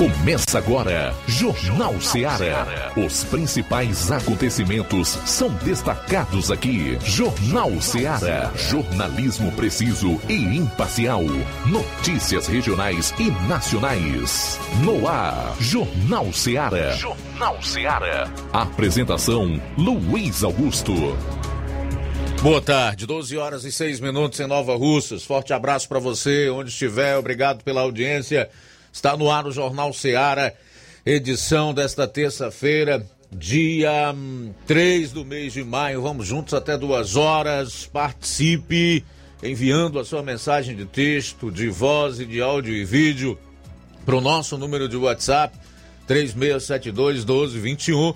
Começa agora, Jornal Ceará. Os principais acontecimentos são destacados aqui. Jornal Ceará. Jornalismo preciso e imparcial. Notícias regionais e nacionais. No ar, Jornal Ceará. Jornal Ceará. Apresentação: Luiz Augusto. Boa tarde, 12 horas e 6 minutos em Nova Russas. Forte abraço para você, onde estiver. Obrigado pela audiência. Está no ar o Jornal Seara, edição desta terça-feira, dia 3 do mês de maio. Vamos juntos até duas horas. Participe enviando a sua mensagem de texto, de voz e de áudio e vídeo para o nosso número de WhatsApp 3672 1221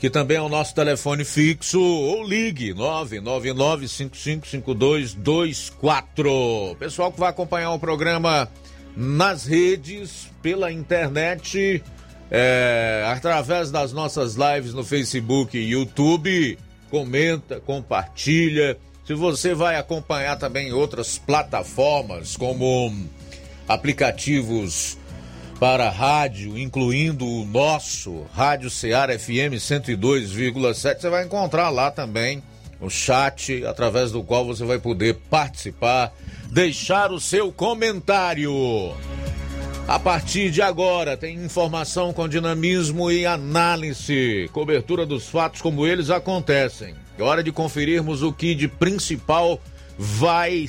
que também é o nosso telefone fixo, ou ligue 999-555224. Pessoal que vai acompanhar o programa nas redes, pela internet, é, através das nossas lives no Facebook e YouTube. Comenta, compartilha. Se você vai acompanhar também outras plataformas, como aplicativos para rádio, incluindo o nosso Rádio Ceará FM 102,7, você vai encontrar lá também o chat através do qual você vai poder participar deixar o seu comentário. A partir de agora, tem informação com dinamismo e análise, cobertura dos fatos como eles acontecem. É hora de conferirmos o que de principal vai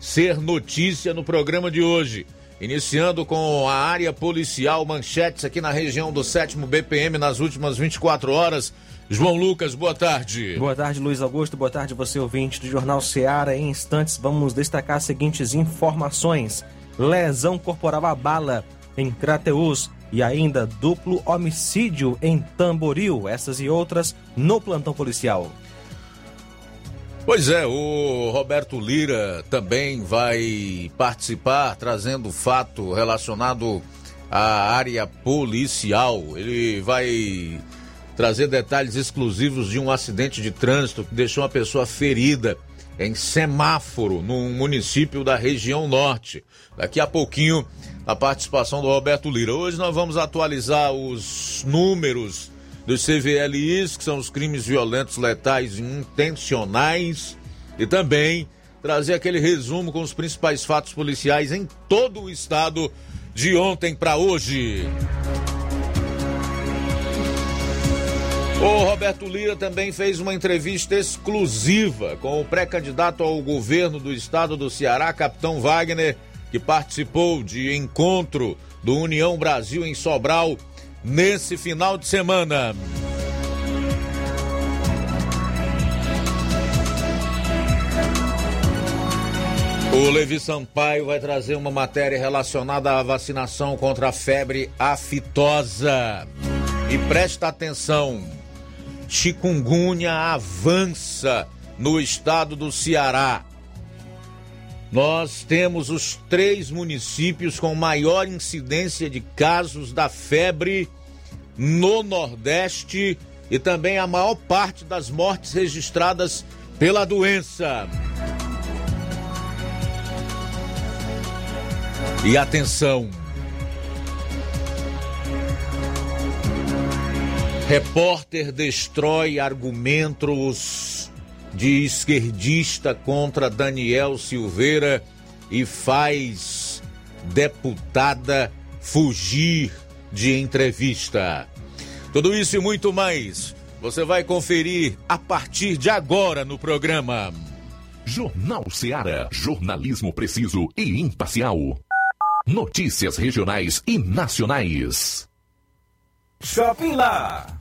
ser notícia no programa de hoje. Iniciando com a área policial, manchetes aqui na região do 7 BPM nas últimas 24 horas. João Lucas, boa tarde. Boa tarde, Luiz Augusto. Boa tarde, você ouvinte do Jornal Seara. Em instantes, vamos destacar as seguintes informações: lesão corporal à bala em Crateus e ainda duplo homicídio em Tamboril. Essas e outras no plantão policial. Pois é, o Roberto Lira também vai participar, trazendo fato relacionado à área policial. Ele vai trazer detalhes exclusivos de um acidente de trânsito que deixou uma pessoa ferida em semáforo, no município da região norte. Daqui a pouquinho, a participação do Roberto Lira. Hoje nós vamos atualizar os números dos CVLIs, que são os crimes violentos, letais e intencionais, e também trazer aquele resumo com os principais fatos policiais em todo o estado de ontem para hoje. O Roberto Lira também fez uma entrevista exclusiva com o pré-candidato ao governo do estado do Ceará, Capitão Wagner, que participou de encontro do União Brasil em Sobral nesse final de semana. O Levi Sampaio vai trazer uma matéria relacionada à vacinação contra a febre aftosa. E presta atenção, chikungunya avança no estado do Ceará. Nós temos os três municípios com maior incidência de casos da febre no Nordeste e também a maior parte das mortes registradas pela doença. E atenção! Repórter destrói argumentos de esquerdista contra Daniel Silveira e faz deputada fugir de entrevista. Tudo isso e muito mais você vai conferir a partir de agora no programa. Jornal Ceará, jornalismo preciso e imparcial. Notícias regionais e nacionais. Shopping Lá.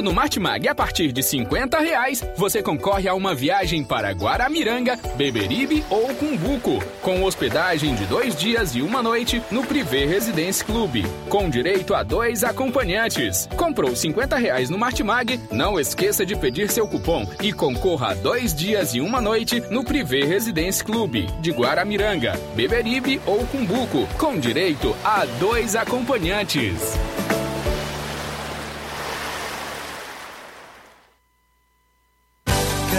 Comprando no Martimag a partir de 50 reais, você concorre a uma viagem para Guaramiranga, Beberibe ou Cumbuco, com hospedagem de dois dias e uma noite no Privé Residence Club, com direito a dois acompanhantes. Comprou 50 reais no Martimag? Não esqueça de pedir seu cupom e concorra a dois dias e uma noite no Privé Residence Club, de Guaramiranga, Beberibe ou Cumbuco, com direito a dois acompanhantes.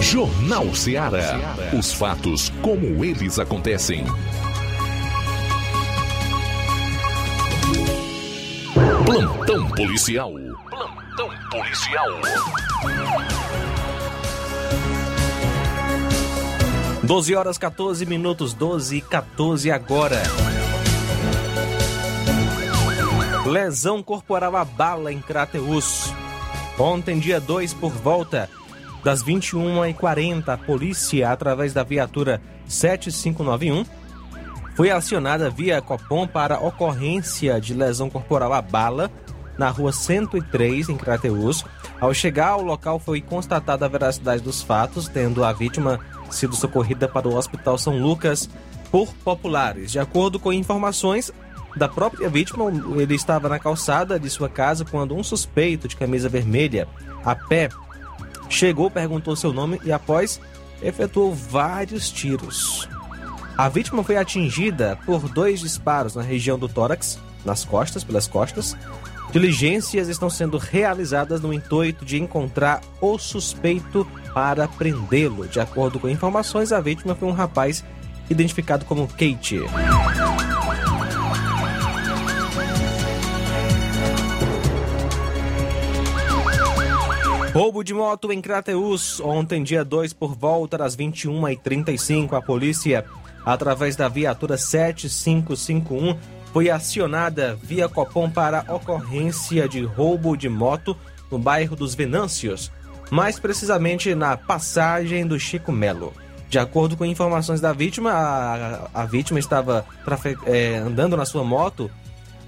Jornal Ceará. Os fatos como eles acontecem. Plantão policial. Plantão policial. 12 horas 14 minutos, 12 e 14 agora. Lesão corporal a bala em Crateus. Ontem, dia 2, por volta das 21h40, a polícia, através da viatura 7591, foi acionada via Copom para ocorrência de lesão corporal à bala na rua 103, em Crateus. Ao chegar ao local, foi constatada a veracidade dos fatos, tendo a vítima sido socorrida para o Hospital São Lucas por populares. De acordo com informações da própria vítima, ele estava na calçada de sua casa quando um suspeito de camisa vermelha, a pé, chegou, perguntou seu nome e, após, efetuou vários tiros. A vítima foi atingida por dois disparos na região do tórax, nas costas, pelas costas, Diligências estão sendo realizadas no intuito de encontrar o suspeito para prendê-lo. De acordo com informações, a vítima foi um rapaz identificado como Kate. Roubo de moto em Crateus. Ontem, dia 2, por volta das 21h35, a polícia, através da viatura 7551, foi acionada via Copom para ocorrência de roubo de moto no bairro dos Venâncios, mais precisamente na passagem do Chico Melo. De acordo com informações da vítima, a, a vítima estava é, andando na sua moto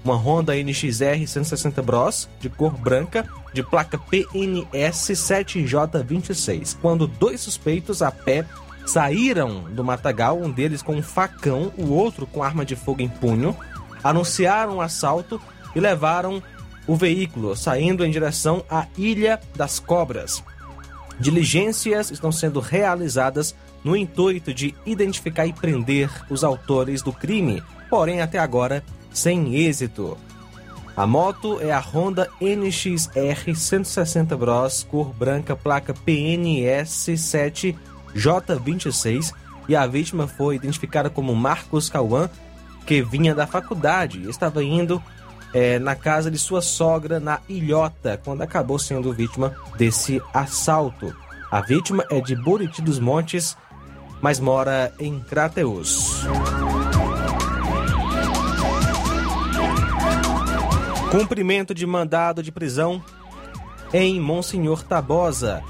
uma Honda NXR 160 Bros de cor branca, de placa PNS 7J26, quando dois suspeitos a pé saíram do matagal, um deles com um facão, o outro com arma de fogo em punho, anunciaram um assalto e levaram o veículo, saindo em direção à Ilha das Cobras. Diligências estão sendo realizadas no intuito de identificar e prender os autores do crime, porém até agora sem êxito. A moto é a Honda NXR 160 Bros, cor branca, placa PNS 7J26 e a vítima foi identificada como Marcos Cauã, que vinha da faculdade e estava indo é, na casa de sua sogra na Ilhota, quando acabou sendo vítima desse assalto. A vítima é de Buriti dos Montes, mas mora em Crateus. Cumprimento de mandado de prisão em Monsenhor Tabosa.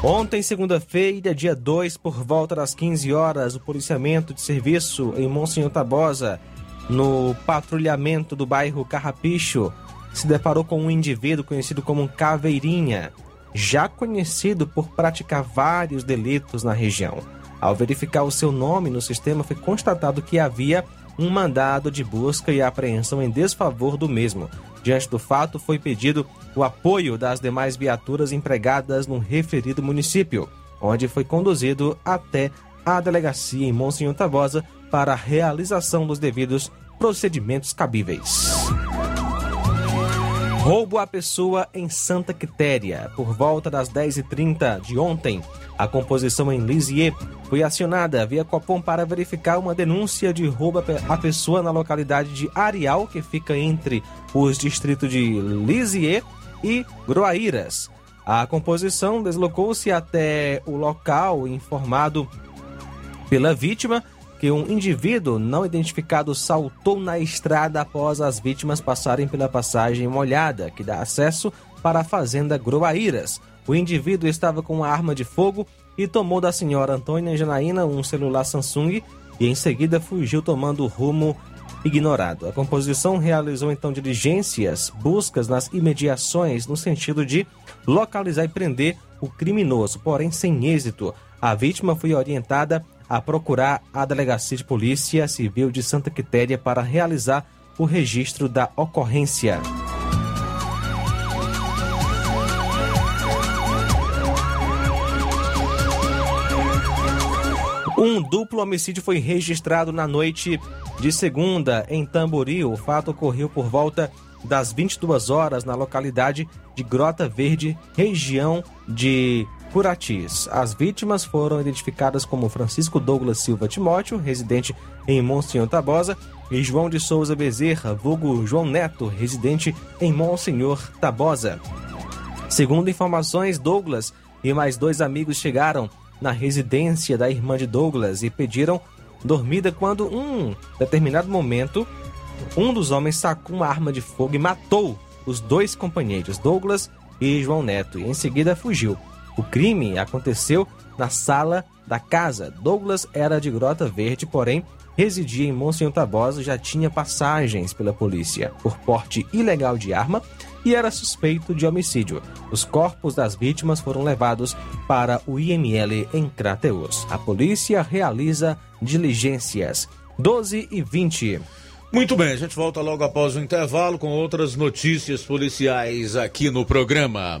Ontem, segunda-feira, dia 2, por volta das 15 horas, o policiamento de serviço em Monsenhor Tabosa, no patrulhamento do bairro Carrapicho, se deparou com um indivíduo conhecido como Caveirinha, já conhecido por praticar vários delitos na região. Ao verificar o seu nome no sistema, foi constatado que havia um mandado de busca e apreensão em desfavor do mesmo. Diante do fato, foi pedido o apoio das demais viaturas empregadas no referido município, onde foi conduzido até a delegacia em Monsenhor Tabosa para a realização dos devidos procedimentos cabíveis. Roubo à pessoa em Santa Quitéria. Por volta das 10h30 de ontem, a composição em Lisieux foi acionada via Copom para verificar uma denúncia de roubo à pessoa na localidade de Arial, que fica entre os distritos de Lisieux e Groaíras. A composição deslocou-se até o local informado pela vítima que um indivíduo não identificado saltou na estrada após as vítimas passarem pela passagem molhada, que dá acesso para a fazenda Groaíras. O indivíduo estava com uma arma de fogo e tomou da senhora Antônia Janaína um celular Samsung e em seguida fugiu tomando rumo ignorado. A composição realizou então diligências, buscas nas imediações no sentido de localizar e prender o criminoso, porém sem êxito. A vítima foi orientada a procurar a Delegacia de Polícia Civil de Santa Quitéria para realizar o registro da ocorrência. Um duplo homicídio foi registrado na noite de segunda em Tamboril. O fato ocorreu por volta das 22 horas na localidade de Grota Verde, região de Curatis. As vítimas foram identificadas como Francisco Douglas Silva Timóteo, residente em Monsenhor Tabosa, e João de Souza Bezerra, vulgo João Neto, residente em Monsenhor Tabosa. Segundo informações, Douglas e mais dois amigos chegaram na residência da irmã de Douglas e pediram dormida quando, um determinado momento, um dos homens sacou uma arma de fogo e matou os dois companheiros, Douglas e João Neto, e em seguida fugiu. O crime aconteceu na sala da casa. Douglas era de Grota Verde, porém residia em Monsenhor Tabosa, já tinha passagens pela polícia por porte ilegal de arma e era suspeito de homicídio. Os corpos das vítimas foram levados para o IML em Crateus. A polícia realiza diligências. 12 e 20. Muito bem, a gente volta logo após o intervalo com outras notícias policiais aqui no programa.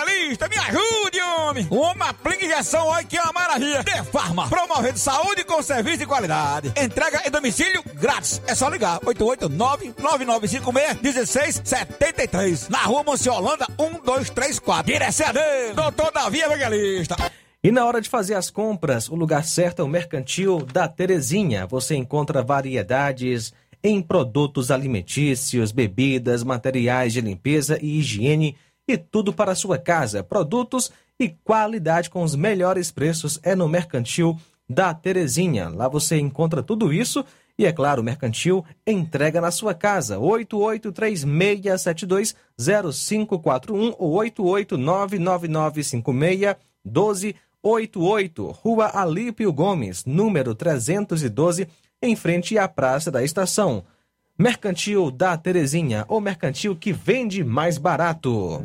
me ajude, homem. Uma aplica injeção, olha que é uma maravilha. De Farma, promovendo saúde com serviço de qualidade. Entrega em domicílio grátis. É só ligar, 889-9956-1673. Na rua Monsiolanda, 1234. Direção a Deus, doutor Davi Evangelista. E na hora de fazer as compras, o lugar certo é o Mercantil da Terezinha. Você encontra variedades em produtos alimentícios, bebidas, materiais de limpeza e higiene e tudo para sua casa. Produtos e qualidade com os melhores preços é no Mercantil da Terezinha. Lá você encontra tudo isso E é claro, Mercantil entrega na sua casa. 8836720541 ou 88999561288, Rua Alípio Gomes, número 312, em frente à Praça da Estação. Mercantil da Terezinha, o mercantil que vende mais barato.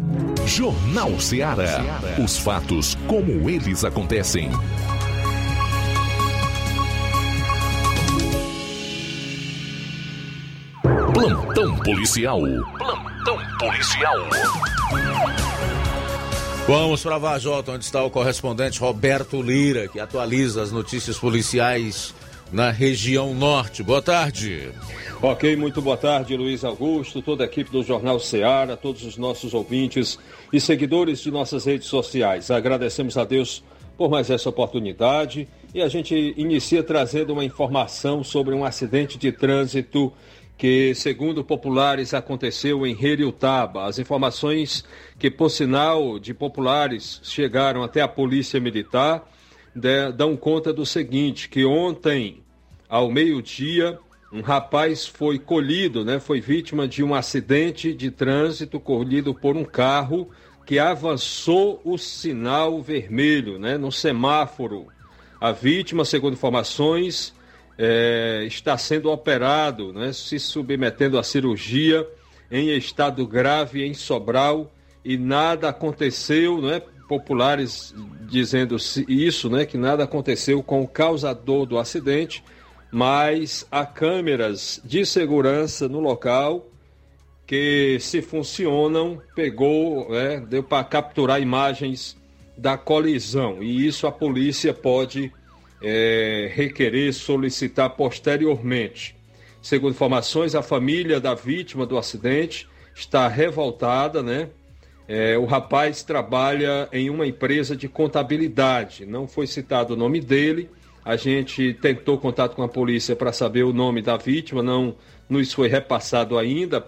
Jornal Ceará. Os fatos como eles acontecem. Plantão policial. Plantão policial. Vamos para Vajota, onde está o correspondente Roberto Lira, que atualiza as notícias policiais na região norte. Boa tarde. Ok, muito boa tarde, Luiz Augusto, toda a equipe do Jornal Ceará, todos os nossos ouvintes e seguidores de nossas redes sociais. Agradecemos a Deus por mais essa oportunidade e a gente inicia trazendo uma informação sobre um acidente de trânsito que, segundo populares, aconteceu em Heriutaba. As informações que, por sinal de populares, chegaram até a Polícia Militar dão conta do seguinte, que ontem, ao meio-dia, um rapaz foi colhido, né, foi vítima de um acidente de trânsito colhido por um carro que avançou o sinal vermelho, né, no semáforo. A vítima, segundo informações, é, está sendo operado, né, se submetendo à cirurgia em estado grave em Sobral e nada aconteceu, né, populares dizendo isso, né, que nada aconteceu com o causador do acidente mas há câmeras de segurança no local que, se funcionam, pegou, né, deu para capturar imagens da colisão e isso a polícia pode é, requerer, solicitar posteriormente. Segundo informações, a família da vítima do acidente está revoltada, né? É, o rapaz trabalha em uma empresa de contabilidade, não foi citado o nome dele, a gente tentou contato com a polícia para saber o nome da vítima, não nos foi repassado ainda.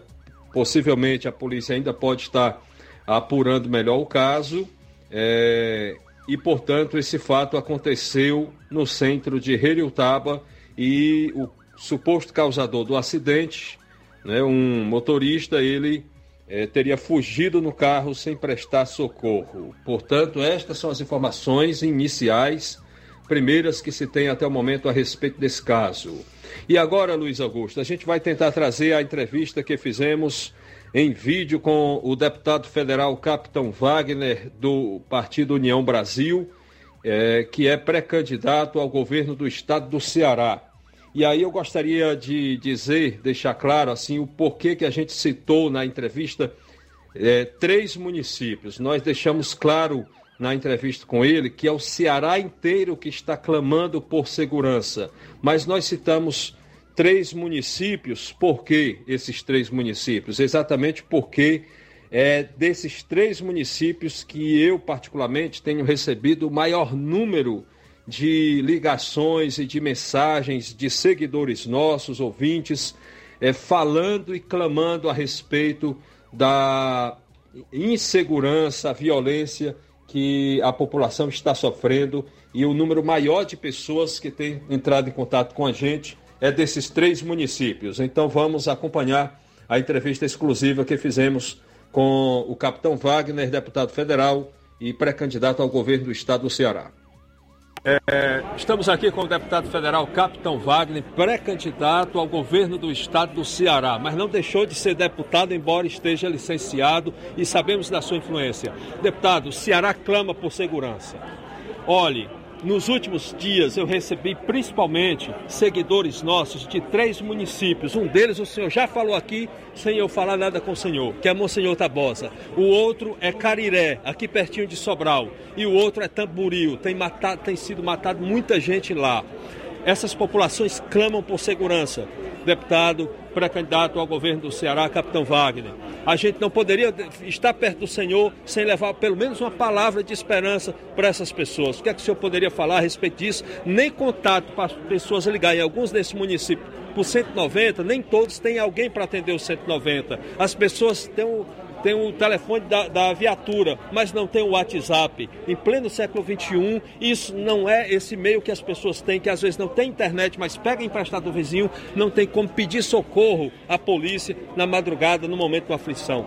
Possivelmente a polícia ainda pode estar apurando melhor o caso. É, e, portanto, esse fato aconteceu no centro de Heriutaba e o suposto causador do acidente, né, um motorista, ele é, teria fugido no carro sem prestar socorro. Portanto, estas são as informações iniciais primeiras que se tem até o momento a respeito desse caso. E agora, Luiz Augusto, a gente vai tentar trazer a entrevista que fizemos em vídeo com o deputado federal Capitão Wagner, do Partido União Brasil, é, que é pré-candidato ao governo do estado do Ceará. E aí eu gostaria de dizer, deixar claro assim, o porquê que a gente citou na entrevista é, três municípios. Nós deixamos claro na entrevista com ele que é o Ceará inteiro que está clamando por segurança. Mas nós citamos três municípios. Por que esses três municípios? Exatamente porque é desses três municípios que eu, particularmente, tenho recebido o maior número de ligações e de mensagens de seguidores nossos, ouvintes, é, falando e clamando a respeito da insegurança, violência que a população está sofrendo e o número maior de pessoas que têm entrado em contato com a gente é desses três municípios. Então vamos acompanhar a entrevista exclusiva que fizemos com o capitão Wagner, deputado federal e pré-candidato ao governo do estado do Ceará. É, estamos aqui com o deputado federal Capitão Wagner, pré-candidato ao governo do estado do Ceará, mas não deixou de ser deputado, embora esteja licenciado e sabemos da sua influência. Deputado, o Ceará clama por segurança. Olhe, nos últimos dias eu recebi principalmente seguidores nossos de três municípios. Um deles o senhor já falou aqui sem eu falar nada com o senhor, que é Monsenhor Tabosa. O outro é Cariré, aqui pertinho de Sobral. E o outro é Tamboril. Tem, matado, tem sido matado muita gente lá. Essas populações clamam por segurança. Deputado, pré-candidato ao governo do Ceará, capitão Wagner. A gente não poderia estar perto do Senhor sem levar pelo menos uma palavra de esperança para essas pessoas. O que é que o senhor poderia falar a respeito disso? Nem contato para as pessoas ligarem. Alguns desses municípios, por 190, nem todos têm alguém para atender o 190. As pessoas estão tem o telefone da, da viatura, mas não tem o WhatsApp. Em pleno século XXI, isso não é esse meio que as pessoas têm, que às vezes não tem internet, mas pega emprestado do vizinho, não tem como pedir socorro à polícia na madrugada, no momento de aflição.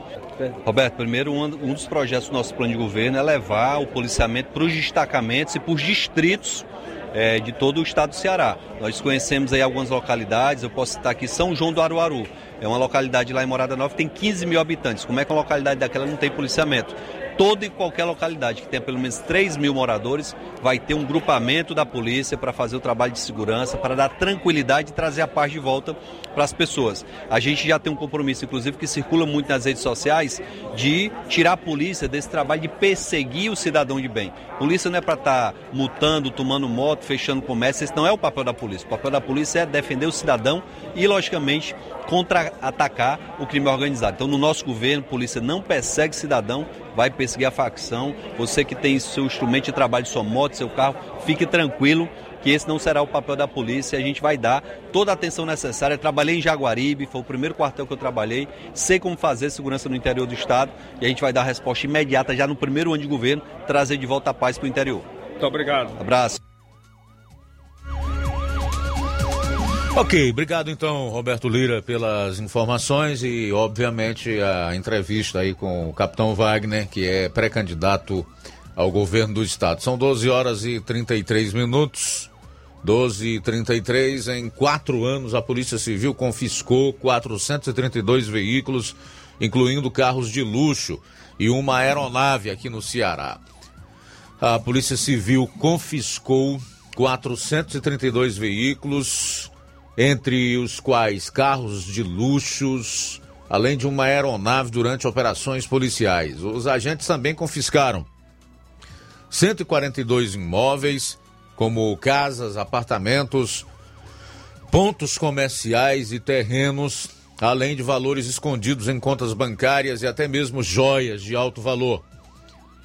Roberto, primeiro, um, um dos projetos do nosso plano de governo é levar o policiamento para os destacamentos e para os distritos é, de todo o estado do Ceará. Nós conhecemos aí algumas localidades, eu posso citar aqui São João do Aruaru. É uma localidade lá em Morada Nova tem 15 mil habitantes. Como é que uma localidade daquela não tem policiamento? Toda e qualquer localidade que tenha pelo menos 3 mil moradores vai ter um grupamento da polícia para fazer o trabalho de segurança, para dar tranquilidade e trazer a paz de volta para as pessoas. A gente já tem um compromisso, inclusive, que circula muito nas redes sociais, de tirar a polícia desse trabalho de perseguir o cidadão de bem. Polícia não é para estar tá multando, tomando moto, fechando comércio, esse não é o papel da polícia. O papel da polícia é defender o cidadão e, logicamente, contra-atacar o crime organizado. Então, no nosso governo, a polícia não persegue cidadão, vai perseguir a facção. Você que tem seu instrumento de trabalho, sua moto, seu carro, fique tranquilo que esse não será o papel da polícia. A gente vai dar toda a atenção necessária. trabalhei em Jaguaribe, foi o primeiro quartel que eu trabalhei. Sei como fazer segurança no interior do estado e a gente vai dar a resposta imediata já no primeiro ano de governo, trazer de volta a paz para o interior. Muito obrigado. Abraço. Ok, obrigado então, Roberto Lira, pelas informações e, obviamente, a entrevista aí com o capitão Wagner, que é pré-candidato ao governo do estado. São 12 horas e 33 minutos. 12 e 33 em quatro anos, a Polícia Civil confiscou 432 veículos, incluindo carros de luxo e uma aeronave aqui no Ceará. A Polícia Civil confiscou 432 veículos, entre os quais carros de luxos, além de uma aeronave durante operações policiais. Os agentes também confiscaram 142 imóveis, como casas, apartamentos, pontos comerciais e terrenos, além de valores escondidos em contas bancárias e até mesmo joias de alto valor.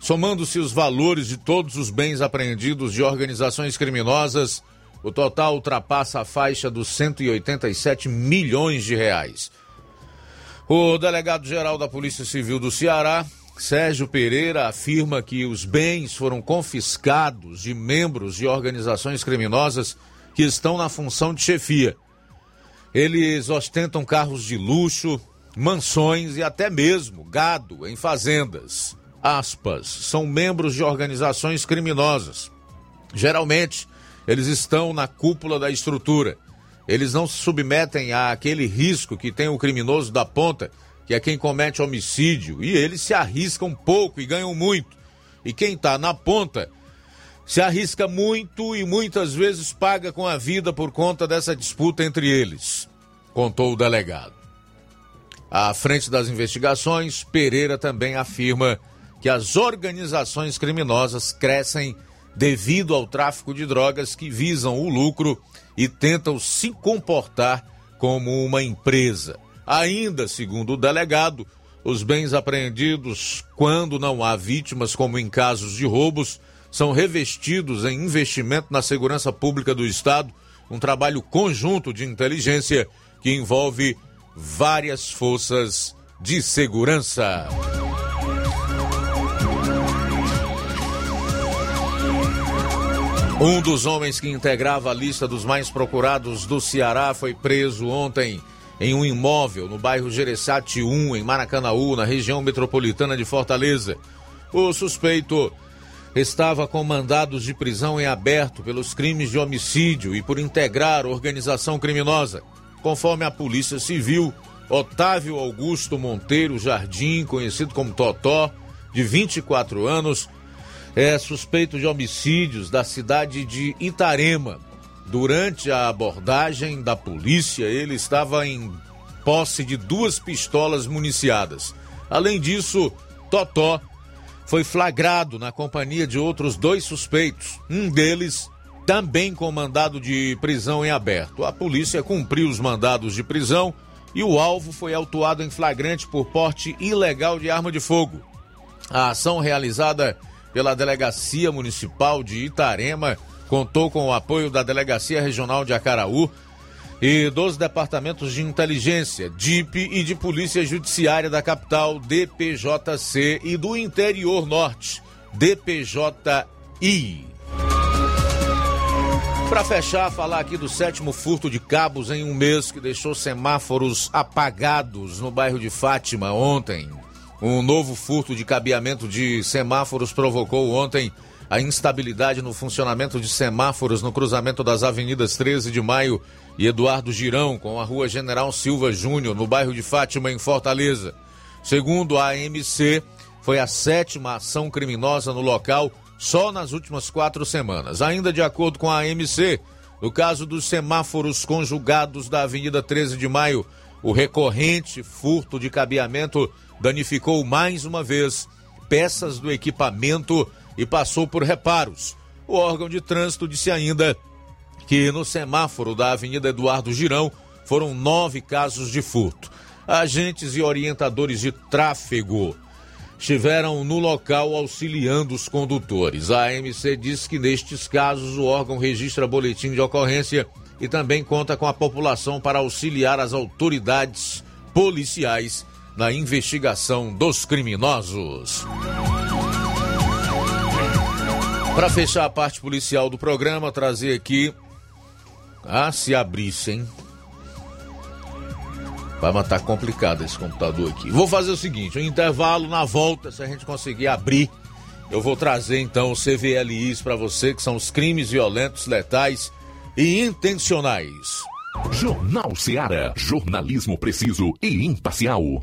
Somando-se os valores de todos os bens apreendidos de organizações criminosas, o total ultrapassa a faixa dos 187 milhões de reais. O delegado-geral da Polícia Civil do Ceará, Sérgio Pereira, afirma que os bens foram confiscados de membros de organizações criminosas que estão na função de chefia. Eles ostentam carros de luxo, mansões e até mesmo gado em fazendas. Aspas, são membros de organizações criminosas. Geralmente, eles estão na cúpula da estrutura. Eles não se submetem àquele risco que tem o criminoso da ponta, que é quem comete homicídio, e eles se arriscam pouco e ganham muito. E quem está na ponta se arrisca muito e muitas vezes paga com a vida por conta dessa disputa entre eles, contou o delegado. À frente das investigações, Pereira também afirma que as organizações criminosas crescem devido ao tráfico de drogas que visam o lucro e tentam se comportar como uma empresa. Ainda, segundo o delegado, os bens apreendidos, quando não há vítimas, como em casos de roubos, são revestidos em investimento na segurança pública do Estado, um trabalho conjunto de inteligência que envolve várias forças de segurança. Um dos homens que integrava a lista dos mais procurados do Ceará foi preso ontem em um imóvel no bairro Gereçati 1, em Maracanaú, na região metropolitana de Fortaleza. O suspeito estava com mandados de prisão em aberto pelos crimes de homicídio e por integrar organização criminosa. Conforme a Polícia Civil, Otávio Augusto Monteiro Jardim, conhecido como Totó, de 24 anos, é suspeito de homicídios da cidade de Itarema. Durante a abordagem da polícia, ele estava em posse de duas pistolas municiadas. Além disso, Totó foi flagrado na companhia de outros dois suspeitos, um deles também com mandado de prisão em aberto. A polícia cumpriu os mandados de prisão e o alvo foi autuado em flagrante por porte ilegal de arma de fogo. A ação realizada pela Delegacia Municipal de Itarema, contou com o apoio da Delegacia Regional de Acaraú e dos departamentos de inteligência, DIP e de Polícia Judiciária da capital, DPJC, e do Interior Norte, DPJI. Para fechar, falar aqui do sétimo furto de cabos em um mês que deixou semáforos apagados no bairro de Fátima ontem. Um novo furto de cabeamento de semáforos provocou ontem a instabilidade no funcionamento de semáforos no cruzamento das avenidas 13 de Maio e Eduardo Girão com a rua General Silva Júnior, no bairro de Fátima, em Fortaleza. Segundo a AMC, foi a sétima ação criminosa no local só nas últimas quatro semanas. Ainda de acordo com a AMC, no caso dos semáforos conjugados da Avenida 13 de Maio, o recorrente furto de cabeamento danificou mais uma vez peças do equipamento e passou por reparos. O órgão de trânsito disse ainda que no semáforo da Avenida Eduardo Girão foram nove casos de furto. Agentes e orientadores de tráfego estiveram no local auxiliando os condutores. A AMC diz que nestes casos o órgão registra boletim de ocorrência e também conta com a população para auxiliar as autoridades policiais na investigação dos criminosos. Para fechar a parte policial do programa, trazer aqui. Ah, se abrissem. Vai matar complicado esse computador aqui. Vou fazer o seguinte: um intervalo na volta, se a gente conseguir abrir, eu vou trazer então os CVLIs para você, que são os crimes violentos, letais e intencionais. Jornal Seara. Jornalismo preciso e imparcial.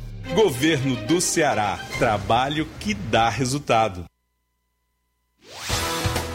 Governo do Ceará. Trabalho que dá resultado.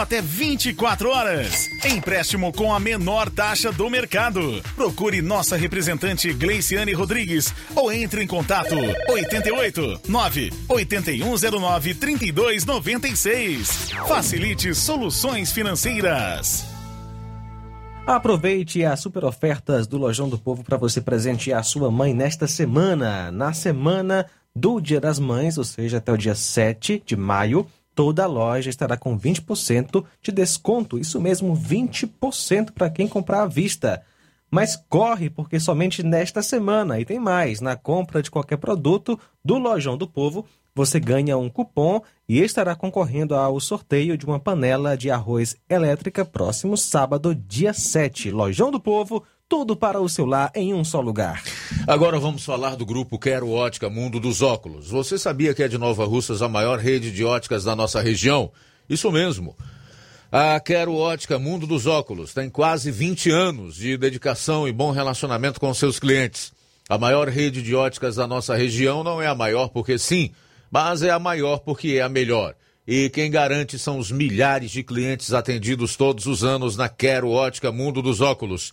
até 24 horas. Empréstimo com a menor taxa do mercado. Procure nossa representante Gleiciane Rodrigues ou entre em contato 88 9 8109 3296. Facilite soluções financeiras. Aproveite as super ofertas do Lojão do Povo para você presentear a sua mãe nesta semana. Na semana do Dia das Mães, ou seja, até o dia 7 de maio, toda loja estará com 20% de desconto. Isso mesmo, 20% para quem comprar à vista. Mas corre, porque somente nesta semana, e tem mais, na compra de qualquer produto do Lojão do Povo, você ganha um cupom e estará concorrendo ao sorteio de uma panela de arroz elétrica próximo sábado, dia 7. Lojão do Povo, tudo para o seu lar em um só lugar. Agora vamos falar do grupo Quero Ótica Mundo dos Óculos. Você sabia que é de Nova Russas a maior rede de óticas da nossa região? Isso mesmo. A Quero Ótica Mundo dos Óculos tem quase 20 anos de dedicação e bom relacionamento com seus clientes. A maior rede de óticas da nossa região não é a maior porque sim, mas é a maior porque é a melhor. E quem garante são os milhares de clientes atendidos todos os anos na Quero Ótica Mundo dos Óculos.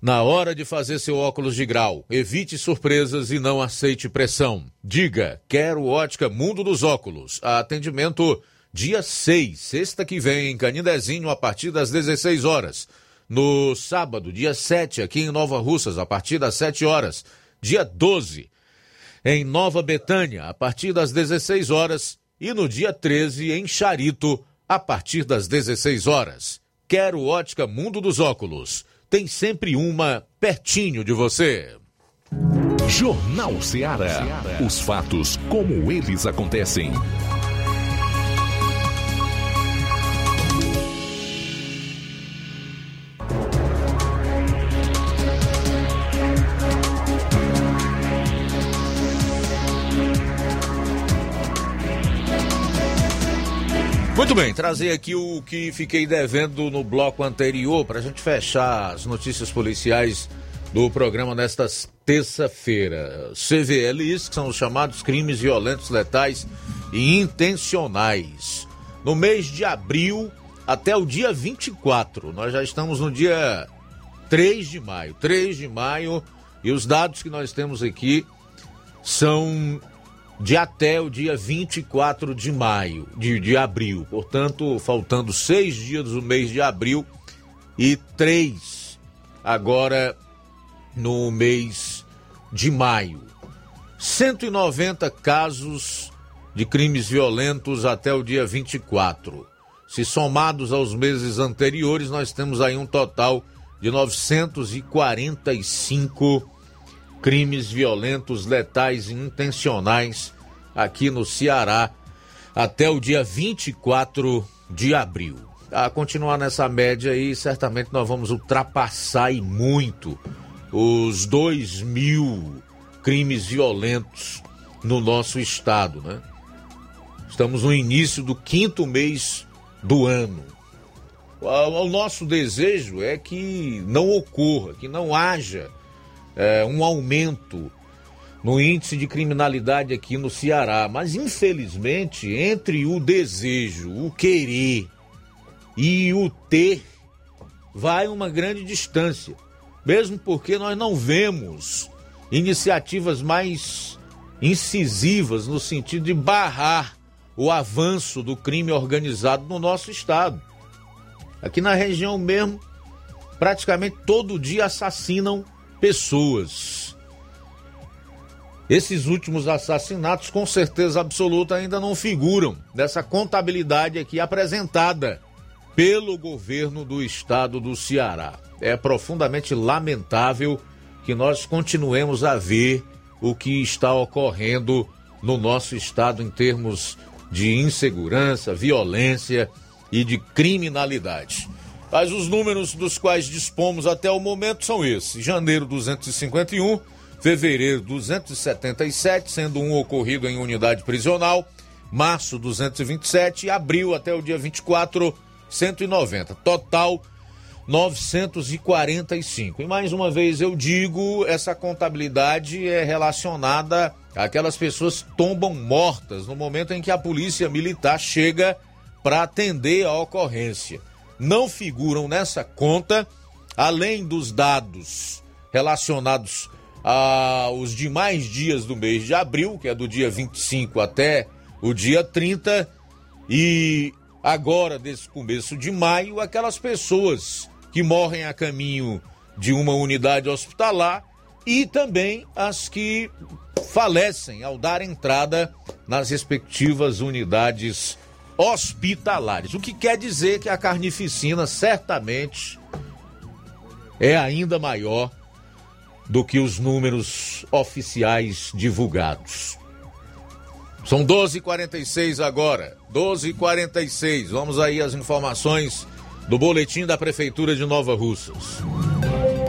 na hora de fazer seu óculos de grau, evite surpresas e não aceite pressão. Diga, Quero Ótica Mundo dos Óculos. Atendimento dia 6, sexta que vem, em Canindezinho, a partir das 16 horas. No sábado, dia 7, aqui em Nova Russas, a partir das 7 horas. Dia 12, em Nova Betânia, a partir das 16 horas. E no dia 13, em Charito, a partir das 16 horas. Quero ótica Mundo dos Óculos. Tem sempre uma pertinho de você. Jornal Ceará. Os fatos como eles acontecem. Muito bem, trazer aqui o que fiquei devendo no bloco anterior para a gente fechar as notícias policiais do programa nesta terça-feira. CVLIs, que são os chamados crimes violentos, letais e intencionais. No mês de abril até o dia 24, nós já estamos no dia 3 de maio. 3 de maio, e os dados que nós temos aqui são de até o dia 24 de maio, de, de abril. Portanto, faltando seis dias do mês de abril e três agora no mês de maio. 190 casos de crimes violentos até o dia 24. Se somados aos meses anteriores, nós temos aí um total de 945 crimes violentos, letais e intencionais aqui no Ceará até o dia 24 de abril. A continuar nessa média aí, certamente nós vamos ultrapassar e muito os 2 mil crimes violentos no nosso estado, né? Estamos no início do quinto mês do ano. O nosso desejo é que não ocorra, que não haja é, um aumento no índice de criminalidade aqui no Ceará. Mas, infelizmente, entre o desejo, o querer e o ter, vai uma grande distância. Mesmo porque nós não vemos iniciativas mais incisivas no sentido de barrar o avanço do crime organizado no nosso estado. Aqui na região mesmo, praticamente todo dia assassinam pessoas. Esses últimos assassinatos, com certeza absoluta, ainda não figuram nessa contabilidade aqui apresentada pelo governo do estado do Ceará. É profundamente lamentável que nós continuemos a ver o que está ocorrendo no nosso estado em termos de insegurança, violência e de criminalidade. Mas os números dos quais dispomos até o momento são esses: janeiro 251, fevereiro 277, sendo um ocorrido em unidade prisional, março 227 e abril até o dia 24, 190. Total 945. E mais uma vez eu digo, essa contabilidade é relacionada àquelas pessoas que tombam mortas no momento em que a polícia militar chega para atender a ocorrência não figuram nessa conta, além dos dados relacionados aos demais dias do mês de abril, que é do dia 25 até o dia 30, e agora, desse começo de maio, aquelas pessoas que morrem a caminho de uma unidade hospitalar e também as que falecem ao dar entrada nas respectivas unidades hospitalares. O que quer dizer que a carnificina certamente é ainda maior do que os números oficiais divulgados. São 12h46 agora. 12h46. Vamos aí às informações do boletim da Prefeitura de Nova Russas.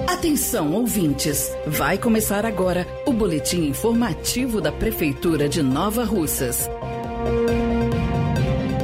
Atenção, ouvintes! Vai começar agora o boletim informativo da Prefeitura de Nova Russas.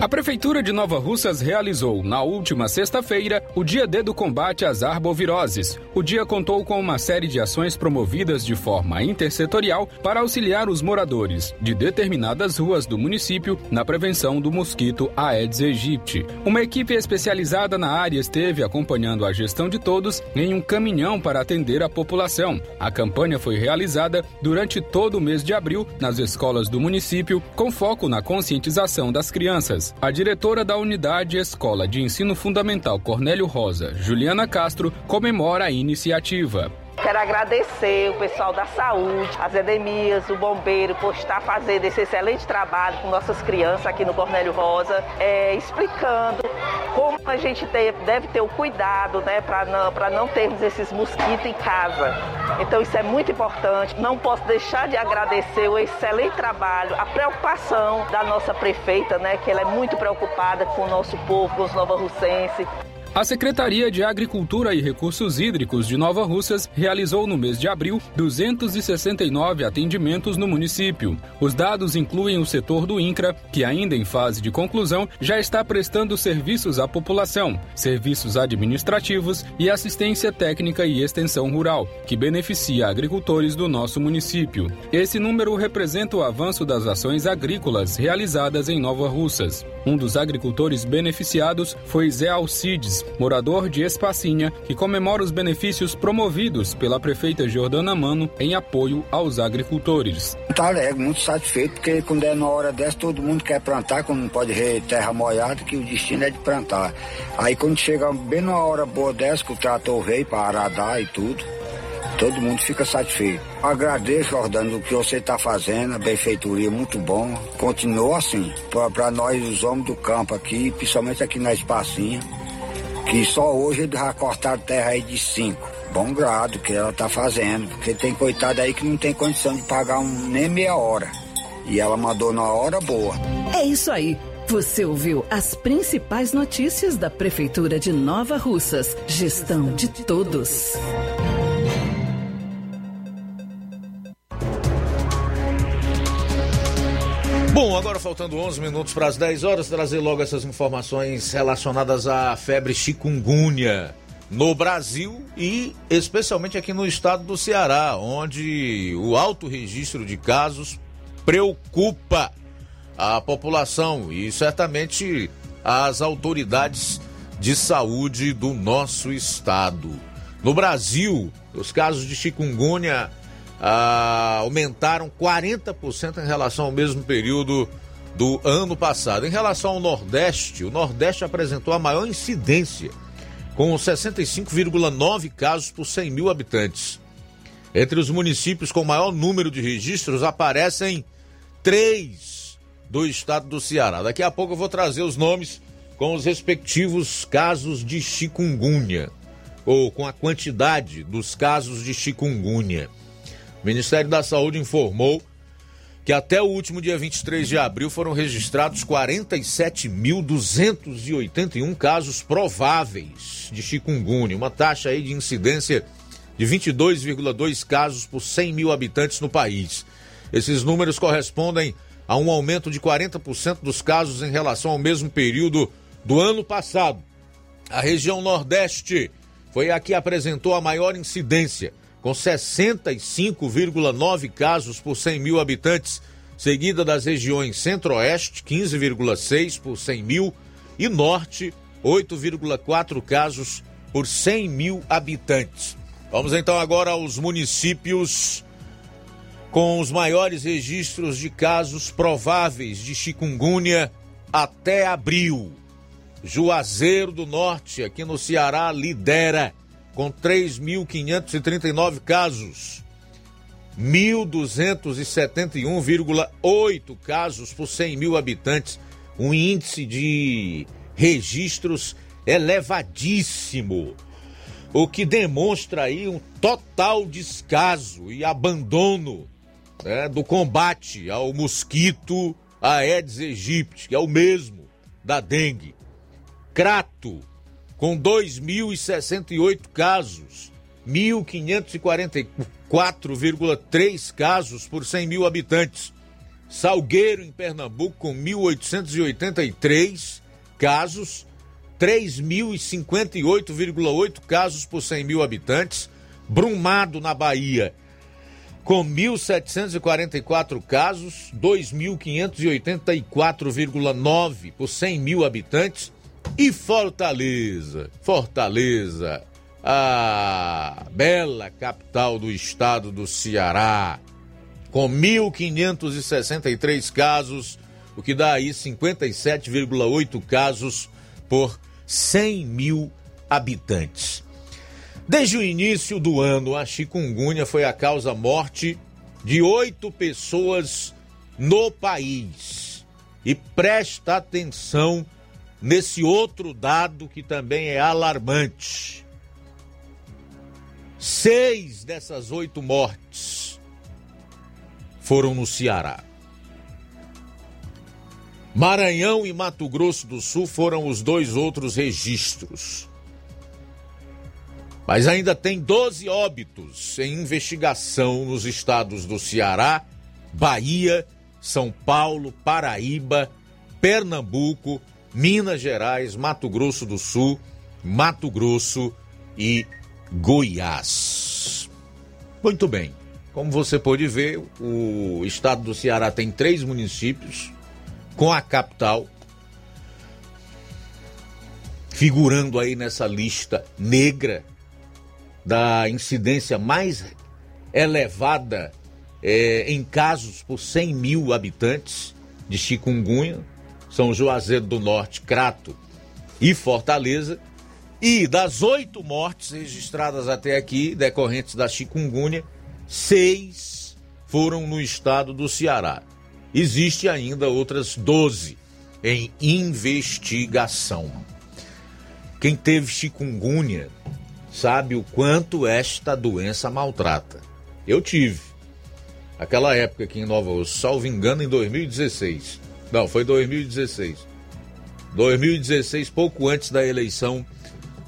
A Prefeitura de Nova Russas realizou, na última sexta-feira, o Dia D do combate às arboviroses. O dia contou com uma série de ações promovidas de forma intersetorial para auxiliar os moradores de determinadas ruas do município na prevenção do mosquito Aedes aegypti. Uma equipe especializada na área esteve acompanhando a gestão de todos em um caminhão para atender a população. A campanha foi realizada durante todo o mês de abril nas escolas do município, com foco na conscientização das crianças. A diretora da Unidade Escola de Ensino Fundamental Cornélio Rosa, Juliana Castro, comemora a iniciativa. Quero agradecer o pessoal da saúde, as endemias, o bombeiro, por estar fazendo esse excelente trabalho com nossas crianças aqui no Cornélio Rosa, é, explicando como a gente deve ter o cuidado né, para não, não termos esses mosquitos em casa. Então isso é muito importante. Não posso deixar de agradecer o excelente trabalho, a preocupação da nossa prefeita, né, que ela é muito preocupada com o nosso povo, com os nova-russenses. A Secretaria de Agricultura e Recursos Hídricos de Nova Russas realizou no mês de abril 269 atendimentos no município. Os dados incluem o setor do INCRA, que ainda em fase de conclusão já está prestando serviços à população, serviços administrativos e assistência técnica e extensão rural, que beneficia agricultores do nosso município. Esse número representa o avanço das ações agrícolas realizadas em Nova Russas. Um dos agricultores beneficiados foi Zé Alcides, morador de Espacinha, que comemora os benefícios promovidos pela prefeita Jordana Mano em apoio aos agricultores. Tá alegre, muito satisfeito, porque quando é na hora dessa, todo mundo quer plantar, quando não pode ver terra molhada, que o destino é de plantar. Aí quando chega bem numa hora boa dessa, que o trator veio para aradar e tudo, todo mundo fica satisfeito. Agradeço, Jordano, o que você está fazendo, a benfeitoria muito bom. Continua assim, para nós, os homens do campo aqui, principalmente aqui na Espacinha, que só hoje eles já cortaram terra aí de cinco. Bom grado que ela está fazendo, porque tem coitado aí que não tem condição de pagar um, nem meia hora. E ela mandou na hora boa. É isso aí. Você ouviu as principais notícias da Prefeitura de Nova Russas. Gestão de todos. Bom, agora faltando 11 minutos para as 10 horas, trazer logo essas informações relacionadas à febre chikungunya no Brasil e especialmente aqui no estado do Ceará, onde o alto registro de casos preocupa a população e certamente as autoridades de saúde do nosso estado. No Brasil, os casos de chikungunya ah, aumentaram 40% em relação ao mesmo período do ano passado. Em relação ao Nordeste, o Nordeste apresentou a maior incidência, com 65,9 casos por 100 mil habitantes. Entre os municípios com maior número de registros aparecem três do estado do Ceará. Daqui a pouco eu vou trazer os nomes com os respectivos casos de chikungunya, ou com a quantidade dos casos de chikungunya. O Ministério da Saúde informou que até o último dia 23 de abril foram registrados 47.281 casos prováveis de chikungunya, uma taxa aí de incidência de 22,2 casos por 100 mil habitantes no país. Esses números correspondem a um aumento de 40% dos casos em relação ao mesmo período do ano passado. A região Nordeste foi a que apresentou a maior incidência, com 65,9 casos por 100 mil habitantes, seguida das regiões Centro-Oeste, 15,6 por 100 mil, e Norte, 8,4 casos por 100 mil habitantes. Vamos então agora aos municípios com os maiores registros de casos prováveis de chikungunya até abril. Juazeiro do Norte, aqui no Ceará, lidera com 3.539 casos. 1.271,8 casos por 100 mil habitantes, um índice de registros elevadíssimo. o que demonstra aí um total descaso e abandono né, do combate ao mosquito Aedes aegypti, que é o mesmo da dengue. Crato, com 2.068 casos, 1.544,3 casos por 100 mil habitantes. Salgueiro, em Pernambuco, com 1.883 casos, 3.058,8 casos por 100 mil habitantes. Brumado, na Bahia, com 1.744 casos, 2.584,9 por 100 mil habitantes. E Fortaleza, Fortaleza, a bela capital do estado do Ceará, com 1.563 casos, o que dá aí 57,8 casos por 100 mil habitantes. Desde o início do ano, a chikungunya foi a causa morte de oito pessoas no país. E presta atenção nesse outro dado que também é alarmante. Seis dessas oito mortes foram no Ceará. Maranhão e Mato Grosso do Sul foram os dois outros registros. Mas ainda tem 12 óbitos em investigação nos estados do Ceará, Bahia, São Paulo, Paraíba, Pernambuco, Minas Gerais, Mato Grosso do Sul, Mato Grosso e Goiás. Muito bem. Como você pode ver, o estado do Ceará tem três municípios, com a capital figurando aí nessa lista negra da incidência mais elevada é, em casos por 100 mil habitantes de chikungunya, São Juazeiro do Norte, Crato e Fortaleza. E das oito mortes registradas até aqui, decorrentes da chikungunya, seis foram no estado do Ceará. Existe ainda outras 12 em investigação. Quem teve chikungunya sabe o quanto esta doença maltrata. Eu tive. Aquela época aqui em Nova Osso, salvo engano, em 2016. Não, foi 2016. 2016, pouco antes da eleição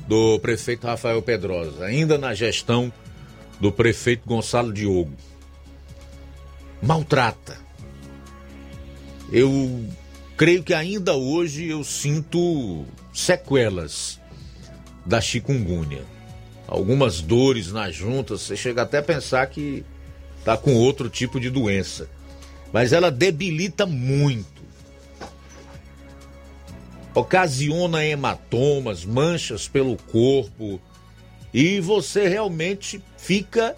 do prefeito Rafael Pedrosa, ainda na gestão do prefeito Gonçalo Diogo. Maltrata. Eu creio que ainda hoje eu sinto sequelas da chikungunya. Algumas dores nas juntas, você chega até a pensar que tá com outro tipo de doença. Mas ela debilita muito. Ocasiona hematomas, manchas pelo corpo e você realmente fica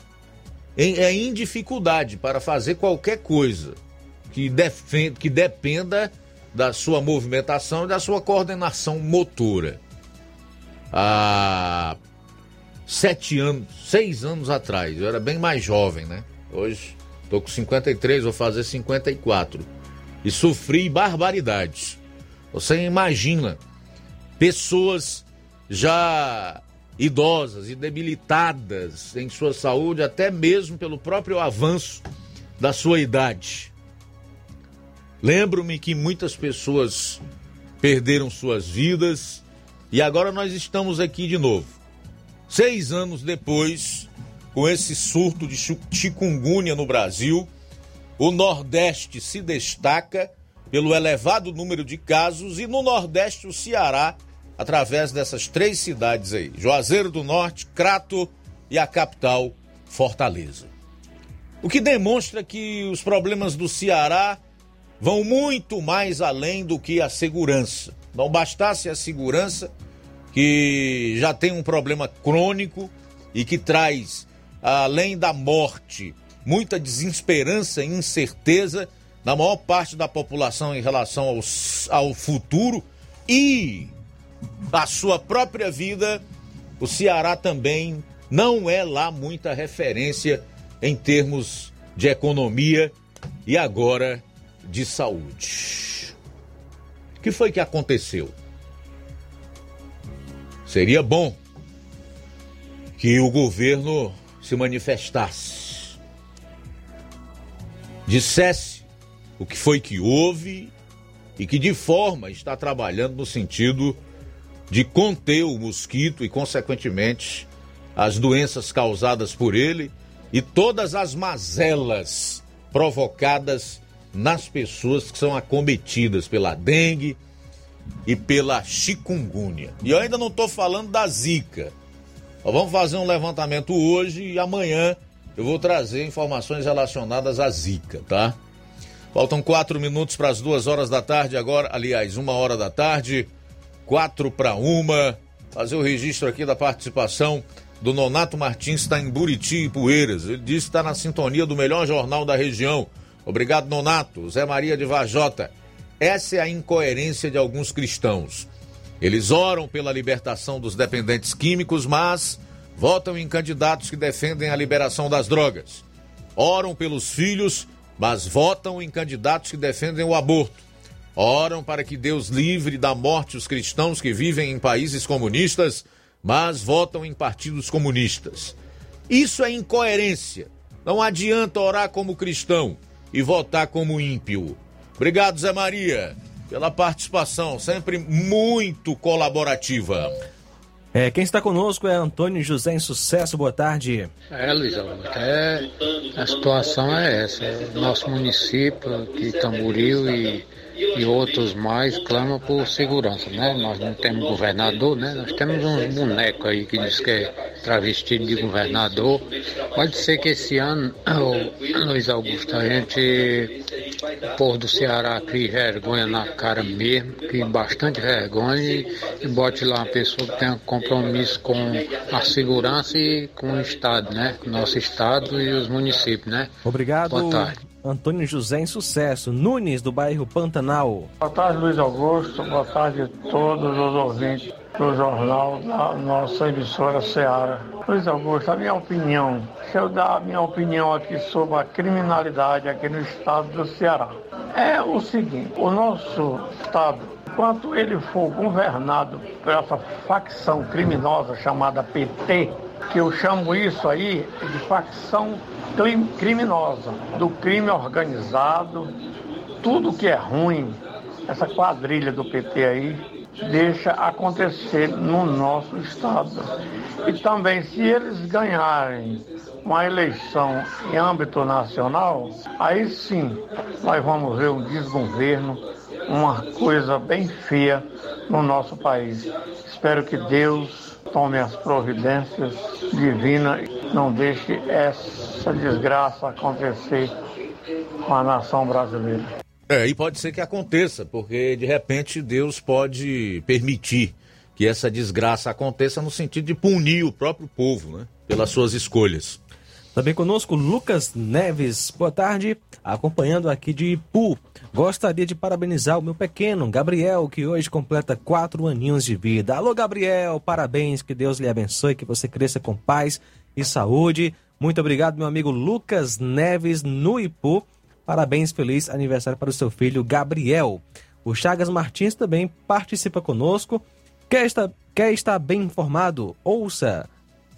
em, é em dificuldade para fazer qualquer coisa que, defenda, que dependa da sua movimentação e da sua coordenação motora. Há sete anos, seis anos atrás, eu era bem mais jovem, né? Hoje estou com 53, vou fazer 54. E sofri barbaridades. Você imagina pessoas já idosas e debilitadas em sua saúde, até mesmo pelo próprio avanço da sua idade. Lembro-me que muitas pessoas perderam suas vidas e agora nós estamos aqui de novo. Seis anos depois, com esse surto de chikungunya no Brasil, o Nordeste se destaca pelo elevado número de casos e no Nordeste o Ceará, através dessas três cidades aí: Juazeiro do Norte, Crato e a capital Fortaleza. O que demonstra que os problemas do Ceará vão muito mais além do que a segurança. Não bastasse a segurança, que já tem um problema crônico e que traz, além da morte, muita desesperança e incerteza na maior parte da população em relação ao, futuro e a sua própria vida, o Ceará também não é lá muita referência em termos de economia e agora de saúde. O que foi que aconteceu? Seria bom que o governo se manifestasse, dissesse o que foi que houve e que de forma está trabalhando no sentido de conter o mosquito e, consequentemente, as doenças causadas por ele e todas as mazelas provocadas nas pessoas que são acometidas pela dengue e pela chikungunya. E eu ainda não estou falando da zika. Nós vamos fazer um levantamento hoje e amanhã eu vou trazer informações relacionadas à zika, tá? Faltam quatro minutos para as duas horas da tarde agora, aliás, uma hora da tarde, quatro para uma. Fazer o registro aqui da participação do Nonato Martins, está em Buriti e Poeiras. Ele disse que está na sintonia do melhor jornal da região. Obrigado, Nonato. Zé Maria de Vajota. Essa é a incoerência de alguns cristãos. Eles oram pela libertação dos dependentes químicos, mas votam em candidatos que defendem a liberação das drogas. Oram pelos filhos, mas votam em candidatos que defendem o aborto. Oram para que Deus livre da morte os cristãos que vivem em países comunistas, mas votam em partidos comunistas. Isso é incoerência. Não adianta orar como cristão e votar como ímpio. Obrigado, Zé Maria, pela participação, sempre muito colaborativa. É, quem está conosco é Antônio José em Sucesso, boa tarde. É, Luiz Augusto, é, a situação é essa. Nosso município aqui, Tamboril e, e outros mais, clamam por segurança, né? Nós não temos governador, né? Nós temos uns bonecos aí que diz que é travestido de governador. Pode ser que esse ano, oh, Luiz Augusto, a gente, o povo do Ceará, crie vergonha na cara mesmo, crie bastante vergonha e, e bote lá uma pessoa que tenha compromisso com a segurança e com o Estado, né? Com o nosso Estado e os municípios, né? Obrigado. Boa tarde. Antônio José em Sucesso, Nunes, do bairro Pantanal. Boa tarde, Luiz Augusto. Boa tarde a todos os ouvintes do jornal da nossa emissora Seara. Luiz Augusto, a minha opinião, se eu dar a minha opinião aqui sobre a criminalidade aqui no estado do Ceará, é o seguinte, o nosso estado, enquanto ele for governado por essa facção criminosa chamada PT, que eu chamo isso aí de facção criminosa, do crime organizado, tudo que é ruim, essa quadrilha do PT aí, deixa acontecer no nosso estado. E também, se eles ganharem uma eleição em âmbito nacional, aí sim nós vamos ver um desgoverno, uma coisa bem feia no nosso país. Espero que Deus tome as providências divinas e não deixe essa desgraça acontecer com a nação brasileira. É, e pode ser que aconteça, porque de repente Deus pode permitir que essa desgraça aconteça no sentido de punir o próprio povo, né? Pelas suas escolhas. Também conosco Lucas Neves. Boa tarde, acompanhando aqui de Ipu. Gostaria de parabenizar o meu pequeno Gabriel, que hoje completa quatro aninhos de vida. Alô, Gabriel, parabéns, que Deus lhe abençoe, que você cresça com paz e saúde. Muito obrigado, meu amigo Lucas Neves, no Ipu. Parabéns, feliz aniversário para o seu filho Gabriel. O Chagas Martins também participa conosco. Quer estar, quer estar bem informado? Ouça!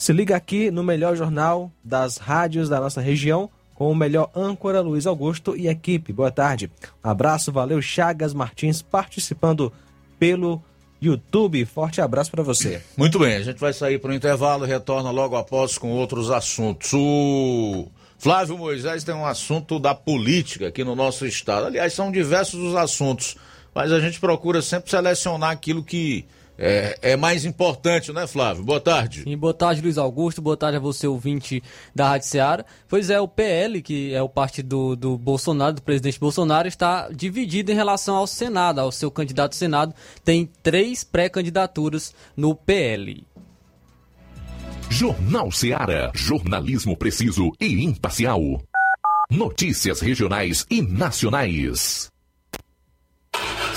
Se liga aqui no melhor jornal das rádios da nossa região, com o melhor âncora Luiz Augusto e equipe. Boa tarde. Abraço, valeu Chagas Martins participando pelo YouTube. Forte abraço para você. Muito bem, a gente vai sair para o intervalo e retorna logo após com outros assuntos. O Flávio Moisés tem um assunto da política aqui no nosso estado. Aliás, são diversos os assuntos, mas a gente procura sempre selecionar aquilo que é, é, mais importante, né, Flávio? Boa tarde. E boa tarde, Luiz Augusto. Boa tarde a você, ouvinte da Rádio Seara. Pois é, o PL, que é o partido do, do Bolsonaro, do presidente Bolsonaro, está dividido em relação ao Senado, ao seu candidato ao Senado. Tem três pré-candidaturas no PL. Jornal Seara. Jornalismo preciso e imparcial. Notícias regionais e nacionais.